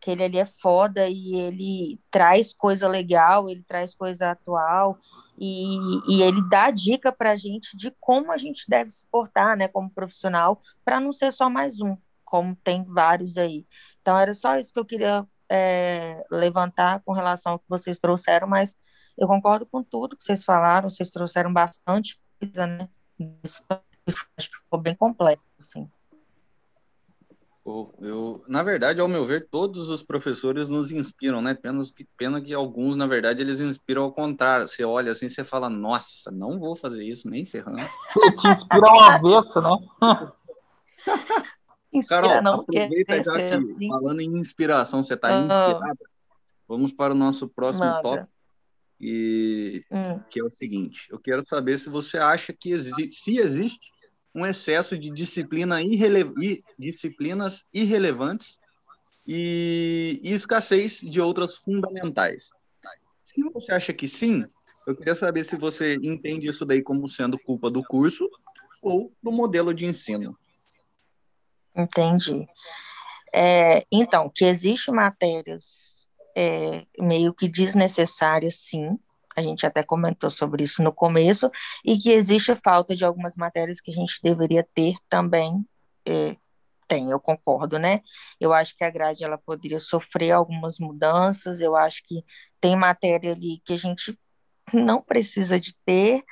aquele ali é foda e ele traz coisa legal, ele traz coisa atual e, e ele dá dica para a gente de como a gente deve se portar, né, como profissional, para não ser só mais um, como tem vários aí. Então era só isso que eu queria é, levantar com relação ao que vocês trouxeram, mas eu concordo com tudo que vocês falaram, vocês trouxeram bastante coisa, né? Acho que ficou bem completo, assim. Eu, na verdade, ao meu ver, todos os professores nos inspiram, né? Pena que, pena que alguns, na verdade, eles inspiram ao contrário. Você olha assim, você fala, nossa, não vou fazer isso, nem ferrando. Te inspira ao avesso, né? Inspira, Carol, não aproveita já que, assim. falando em inspiração, você está ah. inspirada? Vamos para o nosso próximo tópico, e hum. que é o seguinte: eu quero saber se você acha que exi se existe um excesso de disciplina irrele disciplinas irrelevantes e, e escassez de outras fundamentais. Se você acha que sim, eu queria saber se você entende isso daí como sendo culpa do curso ou do modelo de ensino. Entendi. É, então, que existe matérias é, meio que desnecessárias, sim. A gente até comentou sobre isso no começo, e que existe falta de algumas matérias que a gente deveria ter também. É, tem, eu concordo, né? Eu acho que a grade ela poderia sofrer algumas mudanças. Eu acho que tem matéria ali que a gente não precisa de ter,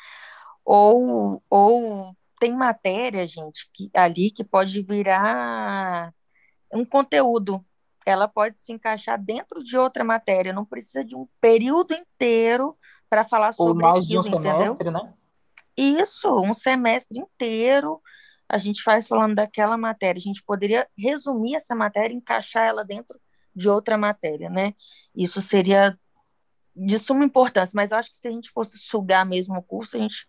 ou, ou tem matéria, gente, que, ali que pode virar um conteúdo. Ela pode se encaixar dentro de outra matéria, não precisa de um período inteiro para falar Ou sobre mais aquilo, de um entendeu? semestre, né? Isso, um semestre inteiro a gente faz falando daquela matéria. A gente poderia resumir essa matéria e encaixar ela dentro de outra matéria, né? Isso seria de suma importância, mas eu acho que se a gente fosse sugar mesmo o curso, a gente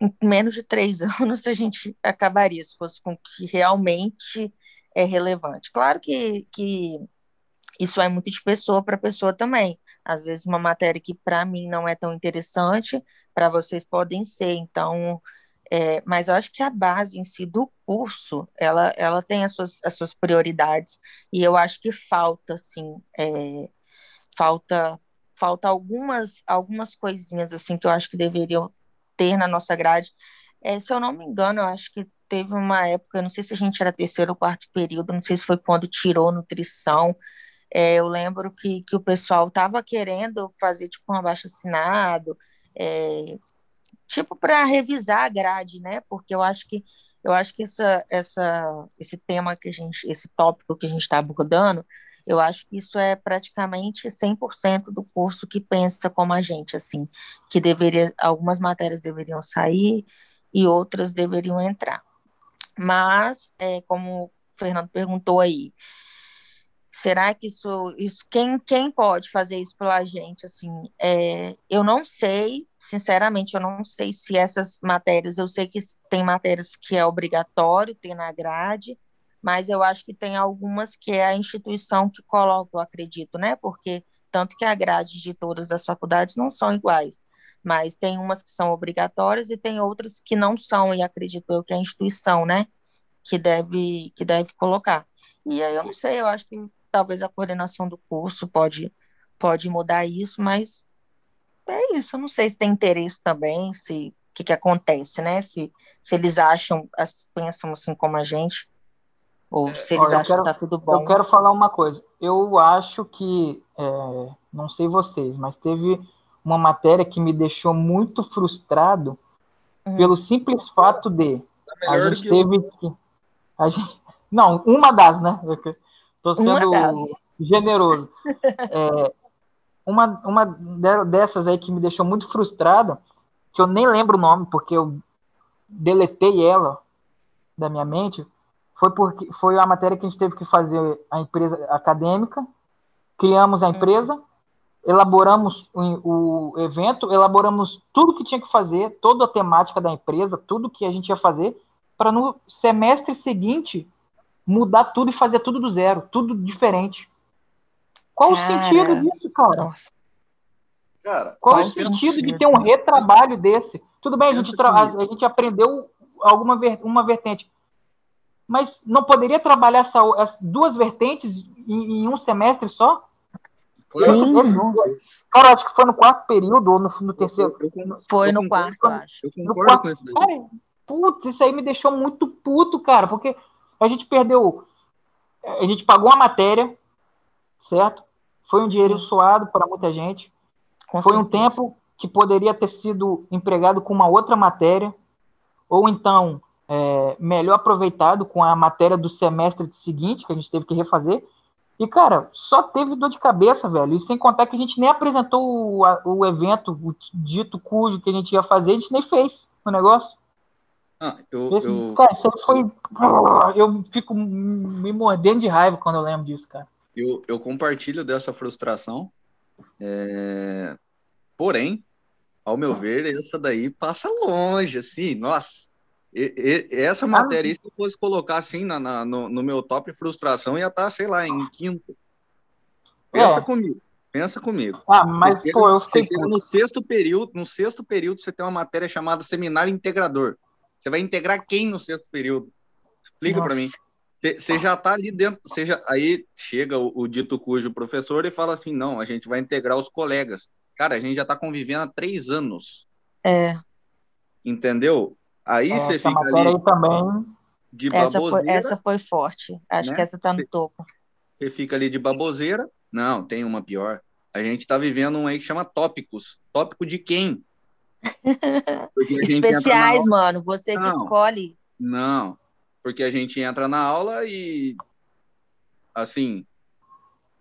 em menos de três anos a gente acabaria, se fosse com o que realmente é relevante. Claro que, que isso é muito de pessoa para pessoa também. Às vezes, uma matéria que para mim não é tão interessante, para vocês podem ser. Então, é, mas eu acho que a base em si do curso, ela, ela tem as suas, as suas prioridades, e eu acho que falta, assim, é, falta falta algumas algumas coisinhas assim que eu acho que deveriam ter na nossa grade. É, se eu não me engano, eu acho que teve uma época, não sei se a gente era terceiro ou quarto período, não sei se foi quando tirou nutrição. É, eu lembro que, que o pessoal estava querendo fazer tipo um abaixo-assinado, é, tipo para revisar a grade, né? Porque eu acho que eu acho que essa, essa, esse tema que a gente, esse tópico que a gente está abordando, eu acho que isso é praticamente 100% do curso que pensa como a gente, assim, que deveria, algumas matérias deveriam sair e outras deveriam entrar. Mas, é, como o Fernando perguntou aí, será que isso, isso quem, quem pode fazer isso pela gente, assim, é, eu não sei, sinceramente, eu não sei se essas matérias, eu sei que tem matérias que é obrigatório ter na grade, mas eu acho que tem algumas que é a instituição que coloca, eu acredito, né? Porque tanto que a grade de todas as faculdades não são iguais, mas tem umas que são obrigatórias e tem outras que não são, e acredito eu que é a instituição, né? Que deve, que deve colocar. E aí eu não sei, eu acho que talvez a coordenação do curso pode, pode mudar isso, mas é isso, eu não sei se tem interesse também, se o que, que acontece, né? Se, se eles acham, pensam assim como a gente, ou se eles Olha, acham quero, que tá tudo bom. Eu quero falar uma coisa. Eu acho que, é, não sei vocês, mas teve uma matéria que me deixou muito frustrado uhum. pelo simples fato de tá a gente teve que. A gente, não, uma das, né? Estou sendo generoso. É, uma, uma dessas aí que me deixou muito frustrada, que eu nem lembro o nome, porque eu deletei ela da minha mente, foi porque foi a matéria que a gente teve que fazer a empresa acadêmica, criamos a empresa, uhum. elaboramos o, o, evento, elaboramos tudo que tinha que fazer, toda a temática da empresa, tudo que a gente ia fazer, para no semestre seguinte mudar tudo e fazer tudo do zero, tudo diferente. Qual cara, o sentido disso, cara? Nossa. Cara, Qual o sentido de ter um retrabalho desse? Tudo bem, a gente, a gente aprendeu alguma ver, uma vertente, mas não poderia trabalhar essa, as duas vertentes em, em um semestre só? Sim. Cara, acho que foi no quarto período ou no, no terceiro. Eu, eu, foi no quarto, eu acho. Eu concordo quarto, com isso daí. Cara, putz, isso aí me deixou muito puto, cara, porque a gente perdeu. A gente pagou a matéria, certo? Foi um dinheiro Sim. suado para muita gente. Com foi certeza. um tempo que poderia ter sido empregado com uma outra matéria, ou então é, melhor aproveitado com a matéria do semestre seguinte, que a gente teve que refazer. E, cara, só teve dor de cabeça, velho. E sem contar que a gente nem apresentou o, o evento, o dito cujo que a gente ia fazer, a gente nem fez o negócio. Ah, eu, Esse, eu... Cara, isso aí foi. Eu fico me mordendo de raiva quando eu lembro disso, cara. Eu, eu compartilho dessa frustração. É... porém, ao meu ver, essa daí passa longe, assim, nossa. E, e, essa matéria, se eu fosse colocar assim na, na no, no, meu top frustração, ia estar, tá, sei lá, em quinto. Pensa é. comigo. Pensa comigo. Ah, mas você pô, eu fiquei no sexto período, no sexto período você tem uma matéria chamada seminário integrador. Você vai integrar quem no sexto período? Explica para mim. Você já está ali dentro, seja aí chega o, o, dito cujo professor e fala assim, não, a gente vai integrar os colegas. Cara, a gente já está convivendo há três anos. É. Entendeu? Aí é, você fica ali aí também. de essa baboseira. Foi, essa foi forte. Acho né? que essa está no topo. Você fica ali de baboseira. Não, tem uma pior. A gente está vivendo um aí que chama tópicos. Tópico de quem? Especiais, mano. Você não, que escolhe. Não, porque a gente entra na aula e assim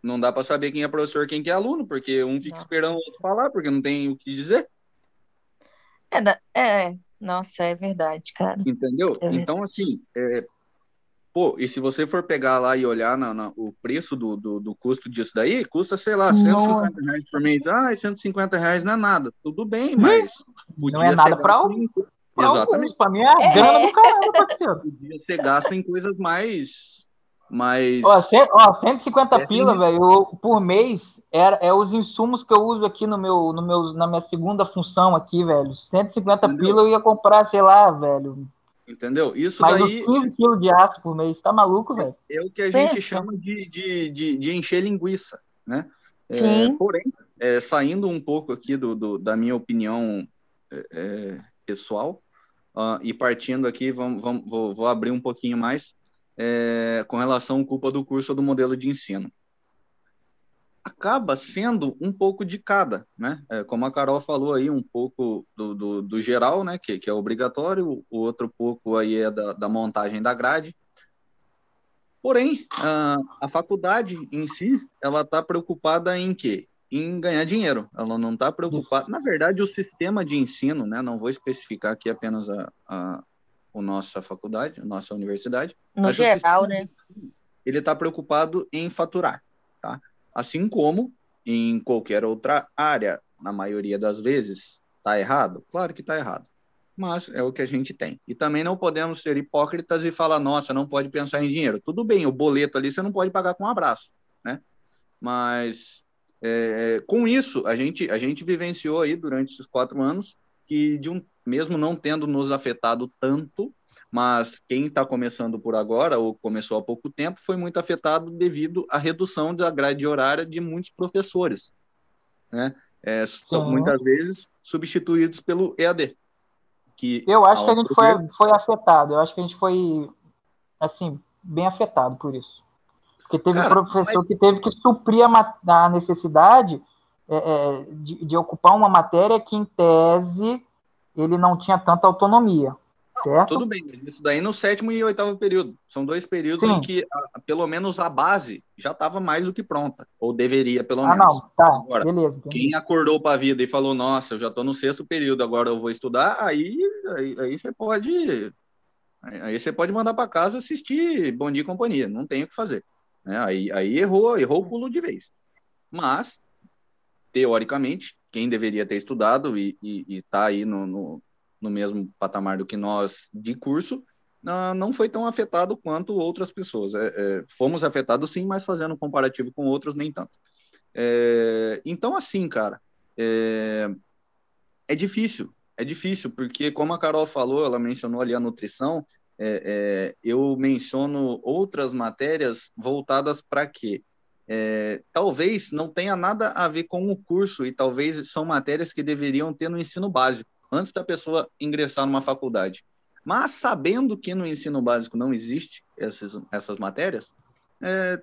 não dá para saber quem é professor, quem que é aluno, porque um fica nossa. esperando o outro falar, porque não tem o que dizer. É, é nossa, é verdade, cara. Entendeu? É então, assim, é, Pô, e se você for pegar lá e olhar na, na, o preço do, do, do, custo disso daí, custa, sei lá, 150 Nossa. reais por mês. Ah, 150 reais não é nada. Tudo bem, mas. Não é nada para alguns. Exatamente. Para mim é, é grana do caramba, parceiro. Podia ser gasto em coisas mais. Mais... Ó, cent, ó 150 é pila, velho, por mês é, é os insumos que eu uso aqui no meu, no meu, na minha segunda função aqui, velho. 150 Entendeu? pila eu ia comprar, sei lá, velho, Entendeu? Isso Mas daí. 15 quilos de aço por mês, tá maluco, velho? É, o que a Pensa. gente chama de, de, de, de, encher linguiça, né? É, porém, é, saindo um pouco aqui do, do da minha opinião é, é pessoal, uh, e partindo aqui, vamos, vamos, vou, vou abrir um pouquinho mais é, com relação à culpa do curso ou do modelo de ensino acaba sendo um pouco de cada, né? É, como a Carol falou aí, um pouco do, do, do geral, né? Que, que, é obrigatório, o outro pouco aí é da, da montagem da grade. Porém, a, a faculdade em si, ela está preocupada em quê? Em ganhar dinheiro. Ela não está preocupada. Na verdade, o sistema de ensino, né? Não vou especificar aqui apenas a, a, a nossa faculdade, a nossa universidade. No geral, né? Ele está preocupado em faturar, tá? assim como em qualquer outra área, na maioria das vezes. Está errado? Claro que está errado. Mas é o que a gente tem. E também não podemos ser hipócritas e falar, nossa, não pode pensar em dinheiro. Tudo bem, o boleto ali você não pode pagar com um abraço, né? Mas é, com isso, a gente, a gente vivenciou aí durante esses quatro anos que, de um, mesmo não tendo nos afetado tanto, mas quem está começando por agora, ou começou há pouco tempo, foi muito afetado devido à redução da grade horária de muitos professores, né? É, muitas vezes substituídos pelo EAD. Que, eu acho que a gente foi, foi afetado, eu acho que a gente foi, assim, bem afetado por isso. Porque teve Cara, professor mas... que teve que suprir a, a necessidade é, é, de, de ocupar uma matéria que, em tese, ele não tinha tanta autonomia. Certo? Tudo bem, mas isso daí no sétimo e oitavo período. São dois períodos Sim. em que, a, pelo menos, a base já estava mais do que pronta. Ou deveria, pelo ah, menos. Não, tá, agora, beleza. Quem acordou para a vida e falou, nossa, eu já estou no sexto período, agora eu vou estudar, aí, aí, aí você pode. Aí você pode mandar para casa assistir Bom Dia e Companhia. Não tem o que fazer. Né? Aí, aí errou, errou o pulo de vez. Mas, teoricamente, quem deveria ter estudado e está aí no, no no mesmo patamar do que nós de curso, não foi tão afetado quanto outras pessoas. É, é, fomos afetados sim, mas fazendo um comparativo com outros, nem tanto. É, então, assim, cara, é, é, difícil, é difícil, porque como a Carol falou, ela mencionou ali a nutrição, é, é, eu menciono outras matérias voltadas para quê? Talvez não tenha nada a ver com o curso e talvez são matérias que deveriam ter no ensino básico antes da pessoa ingressar numa faculdade. Mas sabendo que no ensino básico não existe essas, essas matérias, é,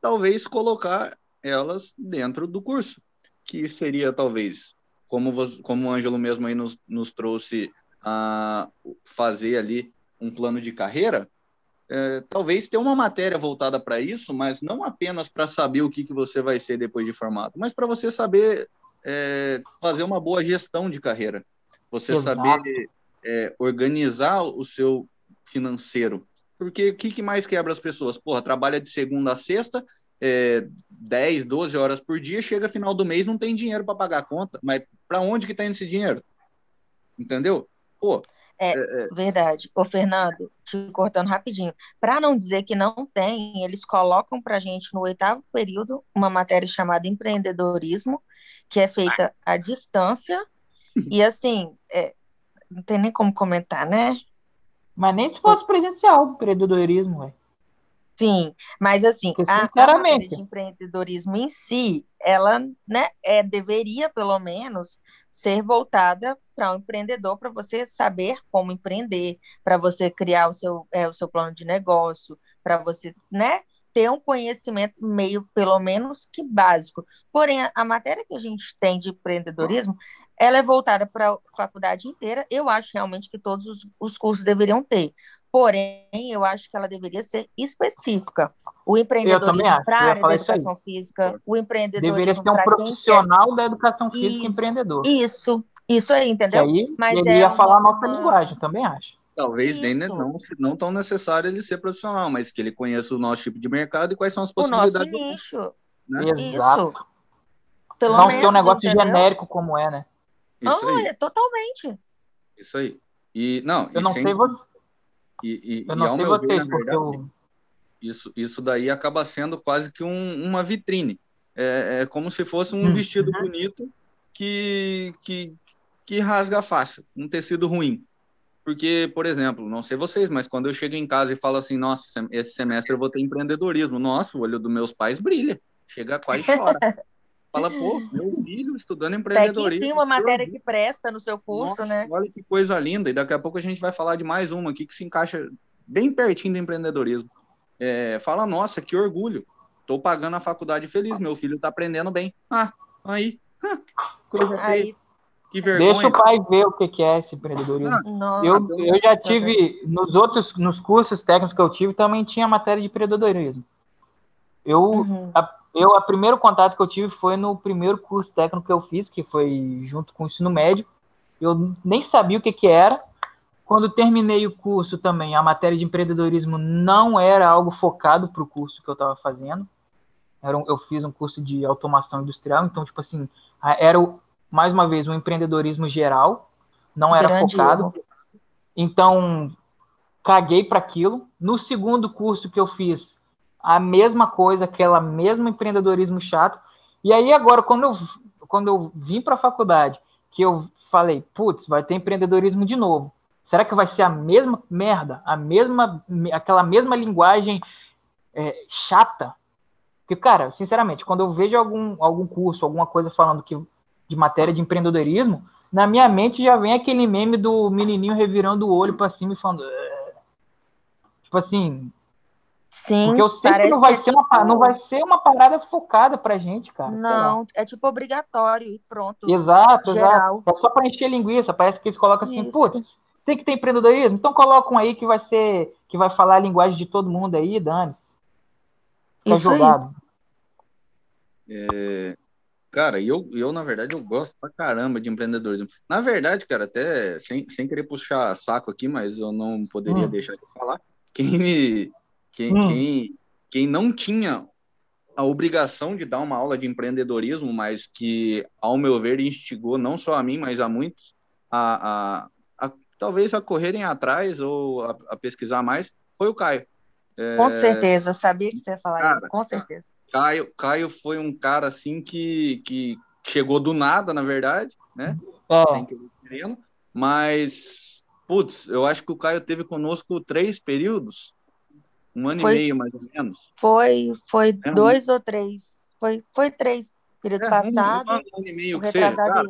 talvez colocar elas dentro do curso, que seria talvez, como, como o Ângelo mesmo aí nos, nos trouxe a fazer ali um plano de carreira, é, talvez ter uma matéria voltada para isso, mas não apenas para saber o que, que você vai ser depois de formado, mas para você saber é, fazer uma boa gestão de carreira você Exato. saber é, organizar o seu financeiro. Porque o que, que, mais quebra as pessoas? Porra, trabalha de segunda a sexta, é, 10, 12 horas por dia, chega final do mês, não tem dinheiro para pagar a conta. Mas Para onde que está indo esse dinheiro? Entendeu? Pô, é, é, verdade. Ô, Fernando, te cortando rapidinho. Para não dizer que não tem, eles colocam para gente no oitavo período uma matéria chamada empreendedorismo, que é feita à distância. e assim, é, não tem nem como comentar, né? Mas nem se fosse presencial, empreendedorismo, ué. Sim, mas assim, Porque, a, a matéria de empreendedorismo em si, ela né, é, deveria, pelo menos, ser voltada para o um empreendedor, para você saber como empreender, para você criar o seu, é, o seu plano de negócio, para você né, ter um conhecimento meio, pelo menos, que básico. Porém, a, a matéria que a gente tem de empreendedorismo, ela é voltada para a faculdade inteira. Eu acho realmente que todos os, os cursos deveriam ter. Porém, eu acho que ela deveria ser específica. O empreendedorismo para a área da educação física, o empreendedorismo Deveria ser um profissional quer... da educação física isso, empreendedor. Isso, isso aí, entendeu? E aí, Mas ele é ia uma... falar a nossa linguagem, também acho. Talvez nem não, não tão necessário ele ser profissional, mas que ele conheça o nosso tipo de mercado e quais são as possibilidades. O nosso nicho. Né? Exato. Isso. Pelo não menos, ser um negócio entendeu? genérico como é, né? Isso ah, aí. É, totalmente. Isso aí. E, não, eu e não sem... sei você. E, e, eu não e, sei vocês, ver, porque verdade, eu... isso, isso daí acaba sendo quase que um, uma vitrine. É, é, como se fosse um uhum. vestido bonito que, que, que rasga fácil, um tecido ruim. Porque, por exemplo, não sei vocês, mas quando eu chego em casa e falo assim, nossa, esse semestre eu vou ter empreendedorismo, nossa, o olho dos meus pais brilha, chega quase chora. Fala, pô, meu filho estudando empreendedorismo. Tem uma matéria que presta no seu curso, Nossa, né? Olha que coisa linda. E daqui a pouco a gente vai falar de mais uma aqui que se encaixa bem pertinho do empreendedorismo. É, fala, nossa, que orgulho. Estou pagando a faculdade feliz, meu filho está aprendendo bem. Ah, aí, ah, coisa aí. feia. Que vergonha. Deixa o pai ver o que é esse empreendedorismo. Ah, eu, eu já tive, nos outros, nos cursos técnicos que eu tive, também tinha matéria de empreendedorismo. Eu, uhum. a, eu, o primeiro contato que eu tive foi no primeiro curso técnico que eu fiz, que foi junto com o ensino médio. Eu nem sabia o que, que era. Quando terminei o curso também, a matéria de empreendedorismo não era algo focado para o curso que eu estava fazendo. Era um, eu fiz um curso de automação industrial, então, tipo assim, era, mais uma vez, um empreendedorismo geral, não era Grande focado. Então, caguei para aquilo. No segundo curso que eu fiz, a mesma coisa, aquela mesmo empreendedorismo chato. E aí agora, quando eu, quando eu vim para a faculdade, que eu falei, putz, vai ter empreendedorismo de novo. Será que vai ser a mesma merda, a mesma, aquela mesma linguagem é, chata? Porque, cara, sinceramente, quando eu vejo algum, algum curso, alguma coisa falando que de matéria de empreendedorismo, na minha mente já vem aquele meme do menininho revirando o olho para cima e falando. Tipo assim, Sim, Porque eu sei que não vai, que ser tipo... uma, não vai ser uma parada focada pra gente, cara. Não, é tipo obrigatório e pronto. Exato, geral. exato. É só para encher linguiça. Parece que eles colocam assim, putz, tem que ter empreendedorismo? Então colocam aí que vai ser, que vai falar a linguagem de todo mundo aí, dane-se. Tá jogado. É, cara, eu, eu, na verdade, eu gosto pra caramba de empreendedorismo. Na verdade, cara, até sem, sem querer puxar saco aqui, mas eu não poderia hum. deixar de falar. Quem me quem, hum. quem, quem não tinha a obrigação de dar uma aula de empreendedorismo, mas que, ao meu ver, instigou não só a mim, mas a muitos a, a, a talvez a correrem atrás ou a, a, pesquisar mais, foi o Caio. É... Com certeza, eu sabia que você ia falar cara, isso, com certeza. Caio, Caio foi um cara assim que, que chegou do nada, na verdade, né? É. Sem querendo, mas, putz, eu acho que o Caio teve conosco três períodos, um ano foi, e meio, mais ou menos. Foi, foi é, dois um... ou três. Foi, foi três. Período é, passado. Um, um, ano e meio que seja. Cara,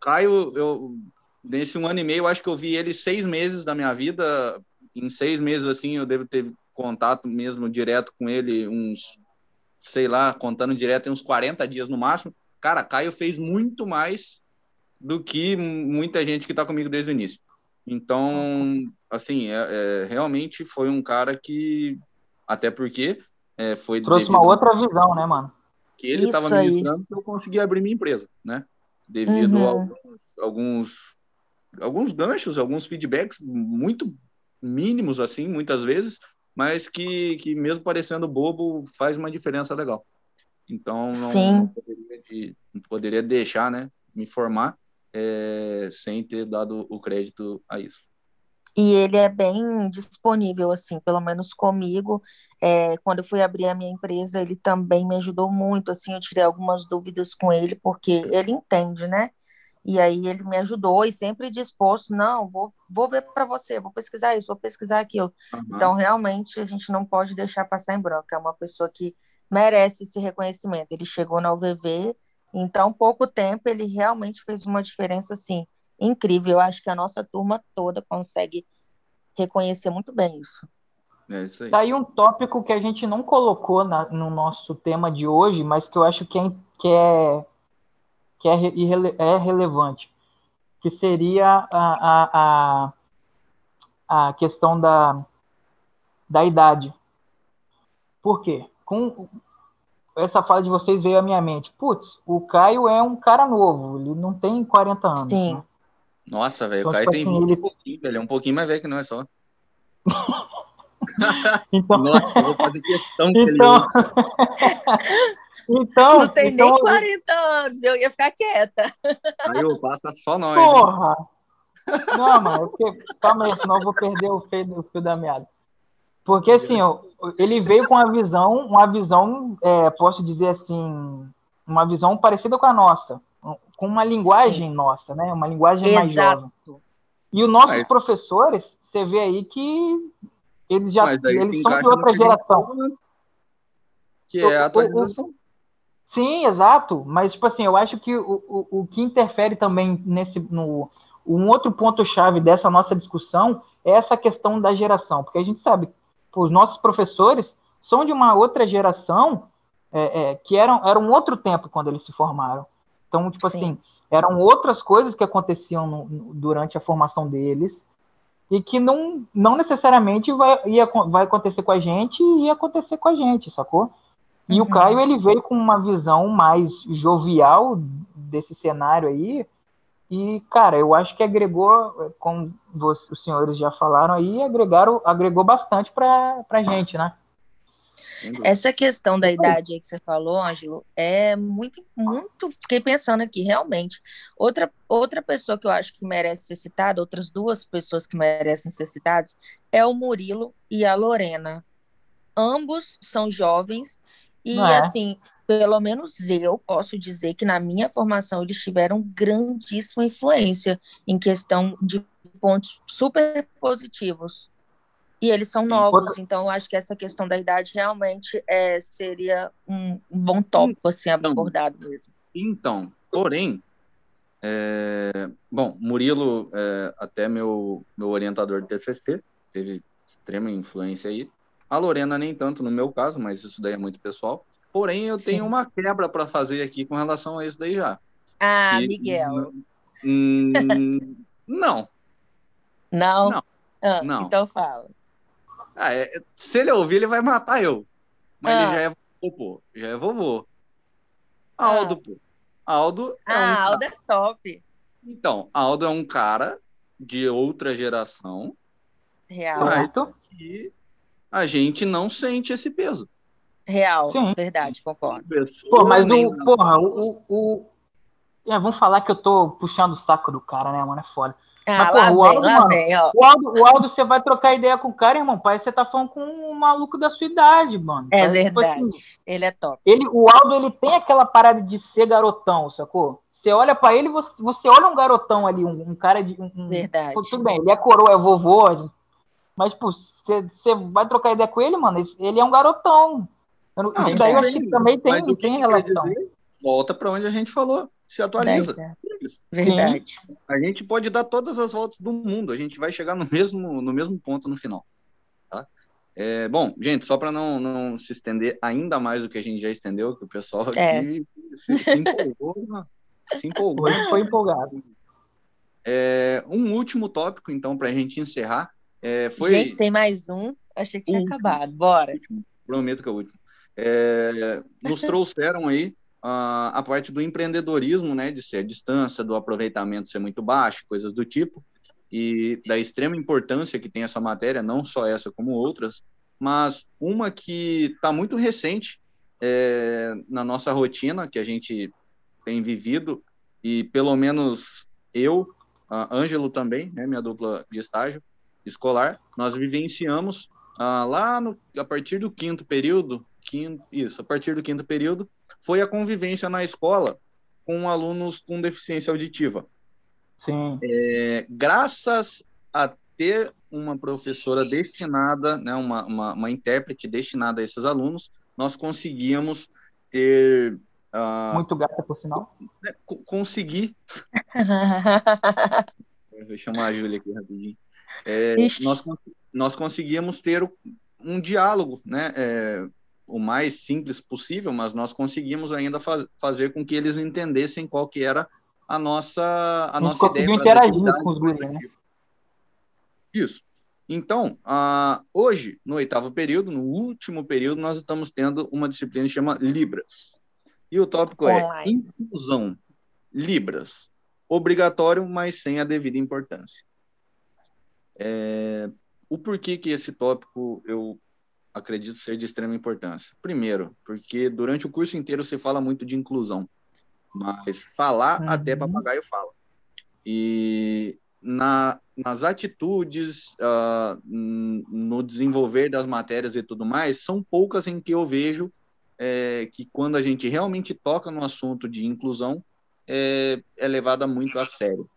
Caio, eu, nesse um ano e meio, eu acho que eu vi ele seis meses da minha vida. Em seis meses, assim, eu devo ter contato mesmo direto com ele, uns, sei lá, contando direto, uns 40 dias no máximo. Cara, Caio fez muito mais do que muita gente que está comigo desde o início. Então, assim, é, é, realmente foi um cara que, até porque é, foi. Trouxe uma outra visão, né, mano? Que ele estava ministrando que eu consegui abrir minha empresa, né? Devido uhum. a alguns, alguns, alguns ganchos, alguns feedbacks muito mínimos, assim, muitas vezes, mas que, que mesmo parecendo bobo, faz uma diferença legal. Então, não, não, poderia, de, não poderia deixar, né, me formar é, sem ter dado o crédito a isso. E ele é bem disponível, assim, pelo menos comigo. É, quando eu fui abrir a minha empresa, ele também me ajudou muito, assim, eu tirei algumas dúvidas com ele, porque ele entende, né? E aí ele me ajudou e sempre disposto, não, vou, vou ver para você, vou pesquisar isso, vou pesquisar aquilo. Uhum. Então, realmente, a gente não pode deixar passar em branco. É uma pessoa que merece esse reconhecimento. Ele chegou na UVV, em tão pouco tempo, ele realmente fez uma diferença, assim, incrível. Eu acho que a nossa turma toda consegue reconhecer muito bem isso. É isso aí. Tá aí um tópico que a gente não colocou na, no nosso tema de hoje, mas que eu acho que é, que é que é, irrele é relevante, que seria a, a, a, a questão da, da idade. Por quê? Com essa fala de vocês veio à minha mente. Putz, o Caio é um cara novo, ele não tem 40 anos. Sim. Né? Nossa, velho, o então, Caio tipo tem assim, 20 ele... pouquinho, velho, é um pouquinho mais velho que não é só. então... Nossa, eu vou fazer questão que então... ele Então, não tem então, nem 40 anos, eu ia ficar quieta. Aí eu passa só nós. Porra! Hein? Não, mano, porque, calma aí, senão eu vou perder o fio, o fio da meada. Porque assim, ele veio com uma visão, uma visão, é, posso dizer assim, uma visão parecida com a nossa, com uma linguagem Sim. nossa, né? Uma linguagem Exato. mais jovem. E os nossos Mas... professores, você vê aí que eles já eles são de outra geração. Que é a atualização. Sim, exato. Mas, tipo assim, eu acho que o, o, o que interfere também nesse. No, um outro ponto-chave dessa nossa discussão é essa questão da geração. Porque a gente sabe que os nossos professores são de uma outra geração é, é, que eram, era um outro tempo quando eles se formaram. Então, tipo Sim. assim, eram outras coisas que aconteciam no, no, durante a formação deles e que não, não necessariamente vai, ia, vai acontecer com a gente e ia acontecer com a gente, sacou? E uhum. o Caio ele veio com uma visão mais jovial desse cenário aí. E, cara, eu acho que agregou, como os senhores já falaram aí, agregaram, agregou bastante para a gente, né? Essa questão da idade aí que você falou, Ângelo, é muito, muito. Fiquei pensando aqui, realmente. Outra, outra pessoa que eu acho que merece ser citada, outras duas pessoas que merecem ser citadas, é o Murilo e a Lorena. Ambos são jovens e é? assim, pelo menos eu posso dizer que na minha formação eles tiveram grandíssima influência em questão de pontos super positivos. E eles são Sim, novos, outra... então eu acho que essa questão da idade realmente é, seria um, bom tópico assim, então, abordado mesmo. Então, porém, é, bom, Murilo, é, até meu, meu orientador de TCC, teve extrema influência aí. A Lorena nem tanto no meu caso, mas isso daí é muito pessoal. Porém, eu Sim. tenho uma quebra para fazer aqui com relação a isso daí já. Ah, que, Miguel. Hum, não. Não? Não. Ah, não. Então fala. Ah, é, se ele ouvir, ele vai matar eu. Mas ah. ele já é vovô, pô. Já é vovô. Aldo, ah. pô. Aldo é ah, um Aldo cara... é top. Então, Aldo é um cara de outra geração. Real. Certo? Que a gente não sente esse peso. Real, Sim. verdade, concordo. Pô, mas o, porra, o, o, é, vamos falar que eu tô puxando o saco do cara, né, mano? É foda. Ah, mas, porra, o Aldo, vem, mano, vem, o Aldo, o Aldo, você vai trocar ideia com o cara, irmão. Parece que você tá falando com um maluco da sua idade, mano. É Parece, tipo verdade. Tipo assim, ele é top. Ele, o Aldo, ele tem aquela parada de ser garotão, sacou? Você olha para ele, você, você olha um garotão ali, um, um cara de. Um, verdade. tudo bem, ele é coroa, é vovô, mas, pô, você vai trocar ideia com ele, mano, ele é um garotão. Eu, não, isso daí eu acho que também tem, mas tem relação. Dizer, volta para onde a gente falou, se atualiza. Verdade. A gente pode dar todas as voltas do mundo, a gente vai chegar no mesmo, no mesmo ponto no final. Tá? É, bom, gente, só para não, não se estender ainda mais do que a gente já estendeu, que o pessoal é. aqui é. se, se, empolgou, se empolgou. Foi empolgado. É, um último tópico, então, para a gente encerrar, é, foi... Gente, tem mais um. Achei que tinha acabado. Bora. Prometo que é o último. É, nos trouxeram aí a, a parte do empreendedorismo, né, de ser a distância, do aproveitamento ser muito baixo, coisas do tipo, e da extrema importância que tem essa matéria, não só essa como outras, mas uma que está muito recente é, na nossa rotina, que a gente tem vivido, e pelo menos eu, Ângelo também, né, minha dupla de estágio escolar, nós vivenciamos ah, lá no, a partir do quinto período, quinto, isso, a partir do quinto período, foi a convivência na escola com alunos com deficiência auditiva. Sim. É, graças a ter uma professora destinada, né, uma, uma, uma intérprete destinada a esses alunos, nós conseguíamos ter Uh, Muito gata, por sinal. Né, conseguir. Vou chamar a Júlia aqui rapidinho. É, nós, nós conseguíamos ter um diálogo, né? É, o mais simples possível, mas nós conseguimos ainda faz, fazer com que eles entendessem qual que era a nossa a, a nossa ideia. interagir com os guris, né? Isso. Então, hoje, no oitavo período, no último período, nós estamos tendo uma disciplina que chama Libras. E o tópico é Online. é inclusão. Libras. Obrigatório, mas sem a devida importância. É, o porquê que esse tópico eu acredito ser de extrema importância? Primeiro, porque durante o curso inteiro você fala muito de inclusão, mas falar uhum. até papagaio fala. E na, nas atitudes, uh, no desenvolver das matérias e tudo mais, são poucas em que eu vejo é, que quando a gente realmente toca no assunto de inclusão, é, é levada muito a sério.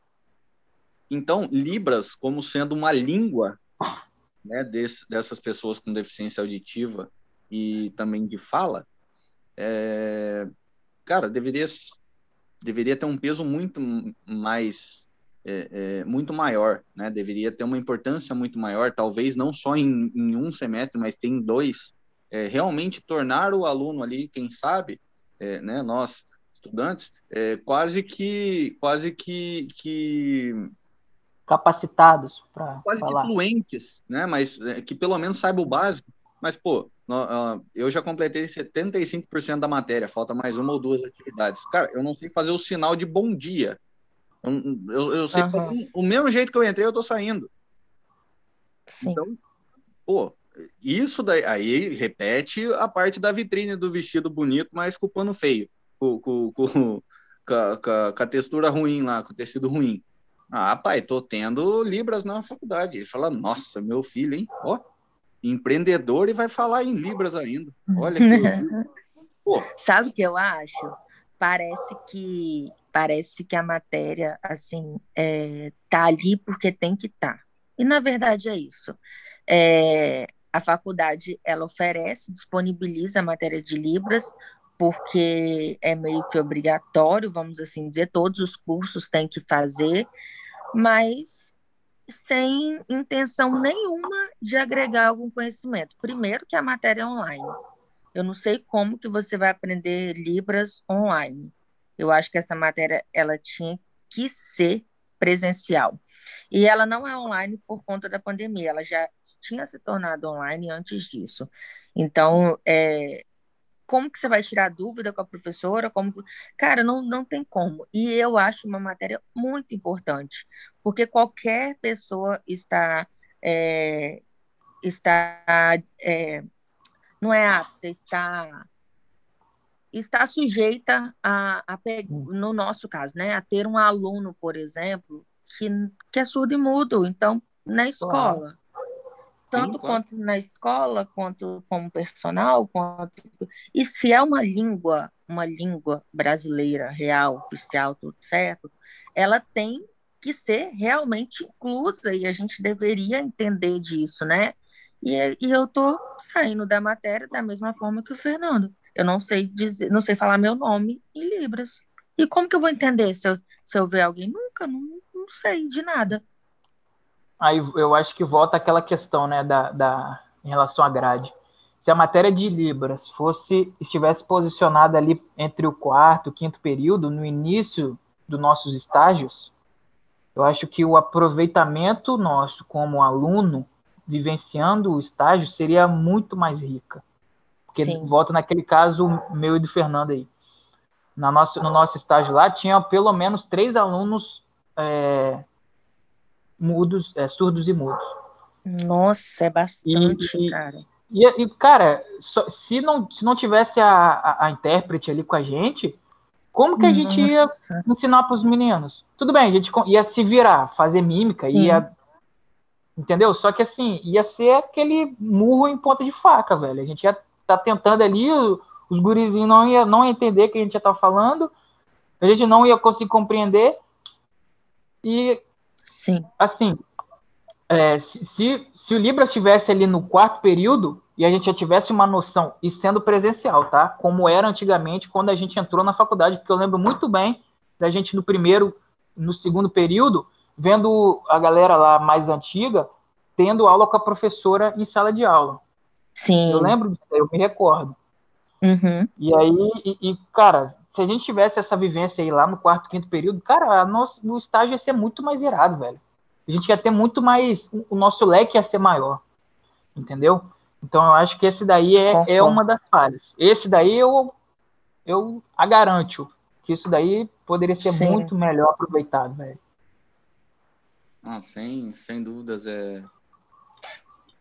Então, Libras, como sendo uma língua né, desse, dessas pessoas com deficiência auditiva e também de fala, é, cara, deveria, deveria ter um peso muito mais é, é, muito maior, né? Deveria ter uma importância muito maior, talvez não só em, em um semestre, mas tem dois, é, realmente tornar o aluno ali, quem sabe, é, né, nós estudantes, é, quase que quase que, que capacitados para quase falar. que fluentes, né, mas é, que pelo menos saiba o básico. Mas pô, eu já completei 75% da matéria, falta mais uma ou duas atividades. Cara, eu não sei fazer o sinal de bom dia. Eu, eu, eu sei uhum. o mesmo jeito que eu entrei, eu tô saindo. Sim. Então, pô, isso daí, aí repete a parte da vitrine do vestido bonito, mas com o pano feio, com, com, com, com, a, com a textura ruim lá, com o tecido ruim. Ah, pai, tô tendo Libras na faculdade. Ele fala, nossa, meu filho, hein? Ó, empreendedor e vai falar em Libras ainda. Olha que. Sabe o que eu acho? Parece que parece que a matéria assim é, tá ali porque tem que estar. Tá. E na verdade é isso. É, a faculdade ela oferece, disponibiliza a matéria de Libras, porque é meio que obrigatório, vamos assim dizer, todos os cursos têm que fazer, mas sem intenção nenhuma de agregar algum conhecimento. Primeiro que a matéria é online. Eu não sei como que você vai aprender Libras online. Eu acho que essa matéria ela tinha que ser presencial. E ela não é online por conta da pandemia, ela já tinha se tornado online antes disso. Então, é, como que você vai tirar dúvida com a professora? Como... Cara, não, não tem como. E eu acho uma matéria muito importante, porque qualquer pessoa está. É, está é, não é apta, está está sujeita a, a no nosso caso, né, a ter um aluno, por exemplo, que, que é surdo e mudo. Então, na escola, tanto Sim, quanto na escola, quanto como personal, quanto e se é uma língua, uma língua brasileira real, oficial, tudo certo, ela tem que ser realmente inclusa e a gente deveria entender disso, né? E, e eu tô saindo da matéria da mesma forma que o Fernando. Eu não sei dizer, não sei falar meu nome em libras. E como que eu vou entender se eu, se eu ver alguém? Nunca, não, não sei de nada. Aí eu acho que volta aquela questão, né, da, da, em relação à grade. Se a matéria de Libras fosse estivesse posicionada ali entre o quarto e o quinto período, no início dos nossos estágios, eu acho que o aproveitamento nosso como aluno vivenciando o estágio seria muito mais rica. Porque Sim. volta naquele caso meu e do Fernando aí. Na nosso, no nosso estágio lá, tinha pelo menos três alunos é, mudos, é, surdos e mudos. Nossa, é bastante, e, cara. E, e, cara, se, não, se não tivesse a, a, a, intérprete ali com a gente, Como que a gente ia ensinar para os meninos? Tudo bem, a gente ia se virar, fazer mímica, Sim. ia. Entendeu? Só que assim, ia ser aquele murro em ponta de faca, velho. A gente ia estar tá tentando ali, os gurizinhos não ia, não ia entender o que a gente ia estar tá falando, a gente não ia conseguir compreender. E. Sim. Assim, é, se, se, se o Libras estivesse ali no quarto período, e a gente já tivesse uma noção, e sendo presencial, tá? Como era antigamente quando a gente entrou na faculdade, porque eu lembro muito bem da gente no primeiro, no segundo período, vendo a galera lá mais antiga tendo aula com a professora em sala de aula. Sim. Eu lembro, eu me recordo. Uhum. E aí, e, e, cara, se a gente tivesse essa vivência aí lá no quarto, quinto período, cara, nosso, o estágio ia ser muito mais irado, velho. A gente ia ter muito mais. O nosso leque ia ser maior. Entendeu? Então eu acho que esse daí é, é uma das falhas. Esse daí eu, eu a garanto que isso daí poderia ser Sim. muito melhor aproveitado, velho. Ah, sem, sem dúvidas é,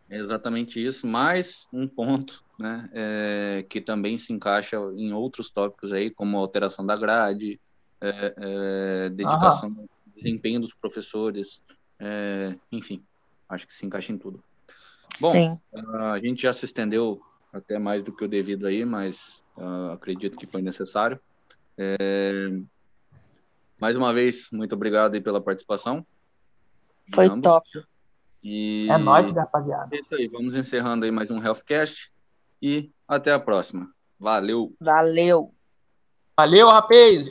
é exatamente isso. Mais um ponto, né, é, que também se encaixa em outros tópicos aí, como alteração da grade, é, é, dedicação, desempenho dos professores, é, enfim, acho que se encaixa em tudo. Bom, Sim. a gente já se estendeu até mais do que o devido aí, mas uh, acredito que foi necessário. É... Mais uma vez, muito obrigado aí pela participação. Foi top. E... É nóis, rapaziada. É isso aí, vamos encerrando aí mais um Healthcast e até a próxima. Valeu. Valeu. Valeu, rapaz.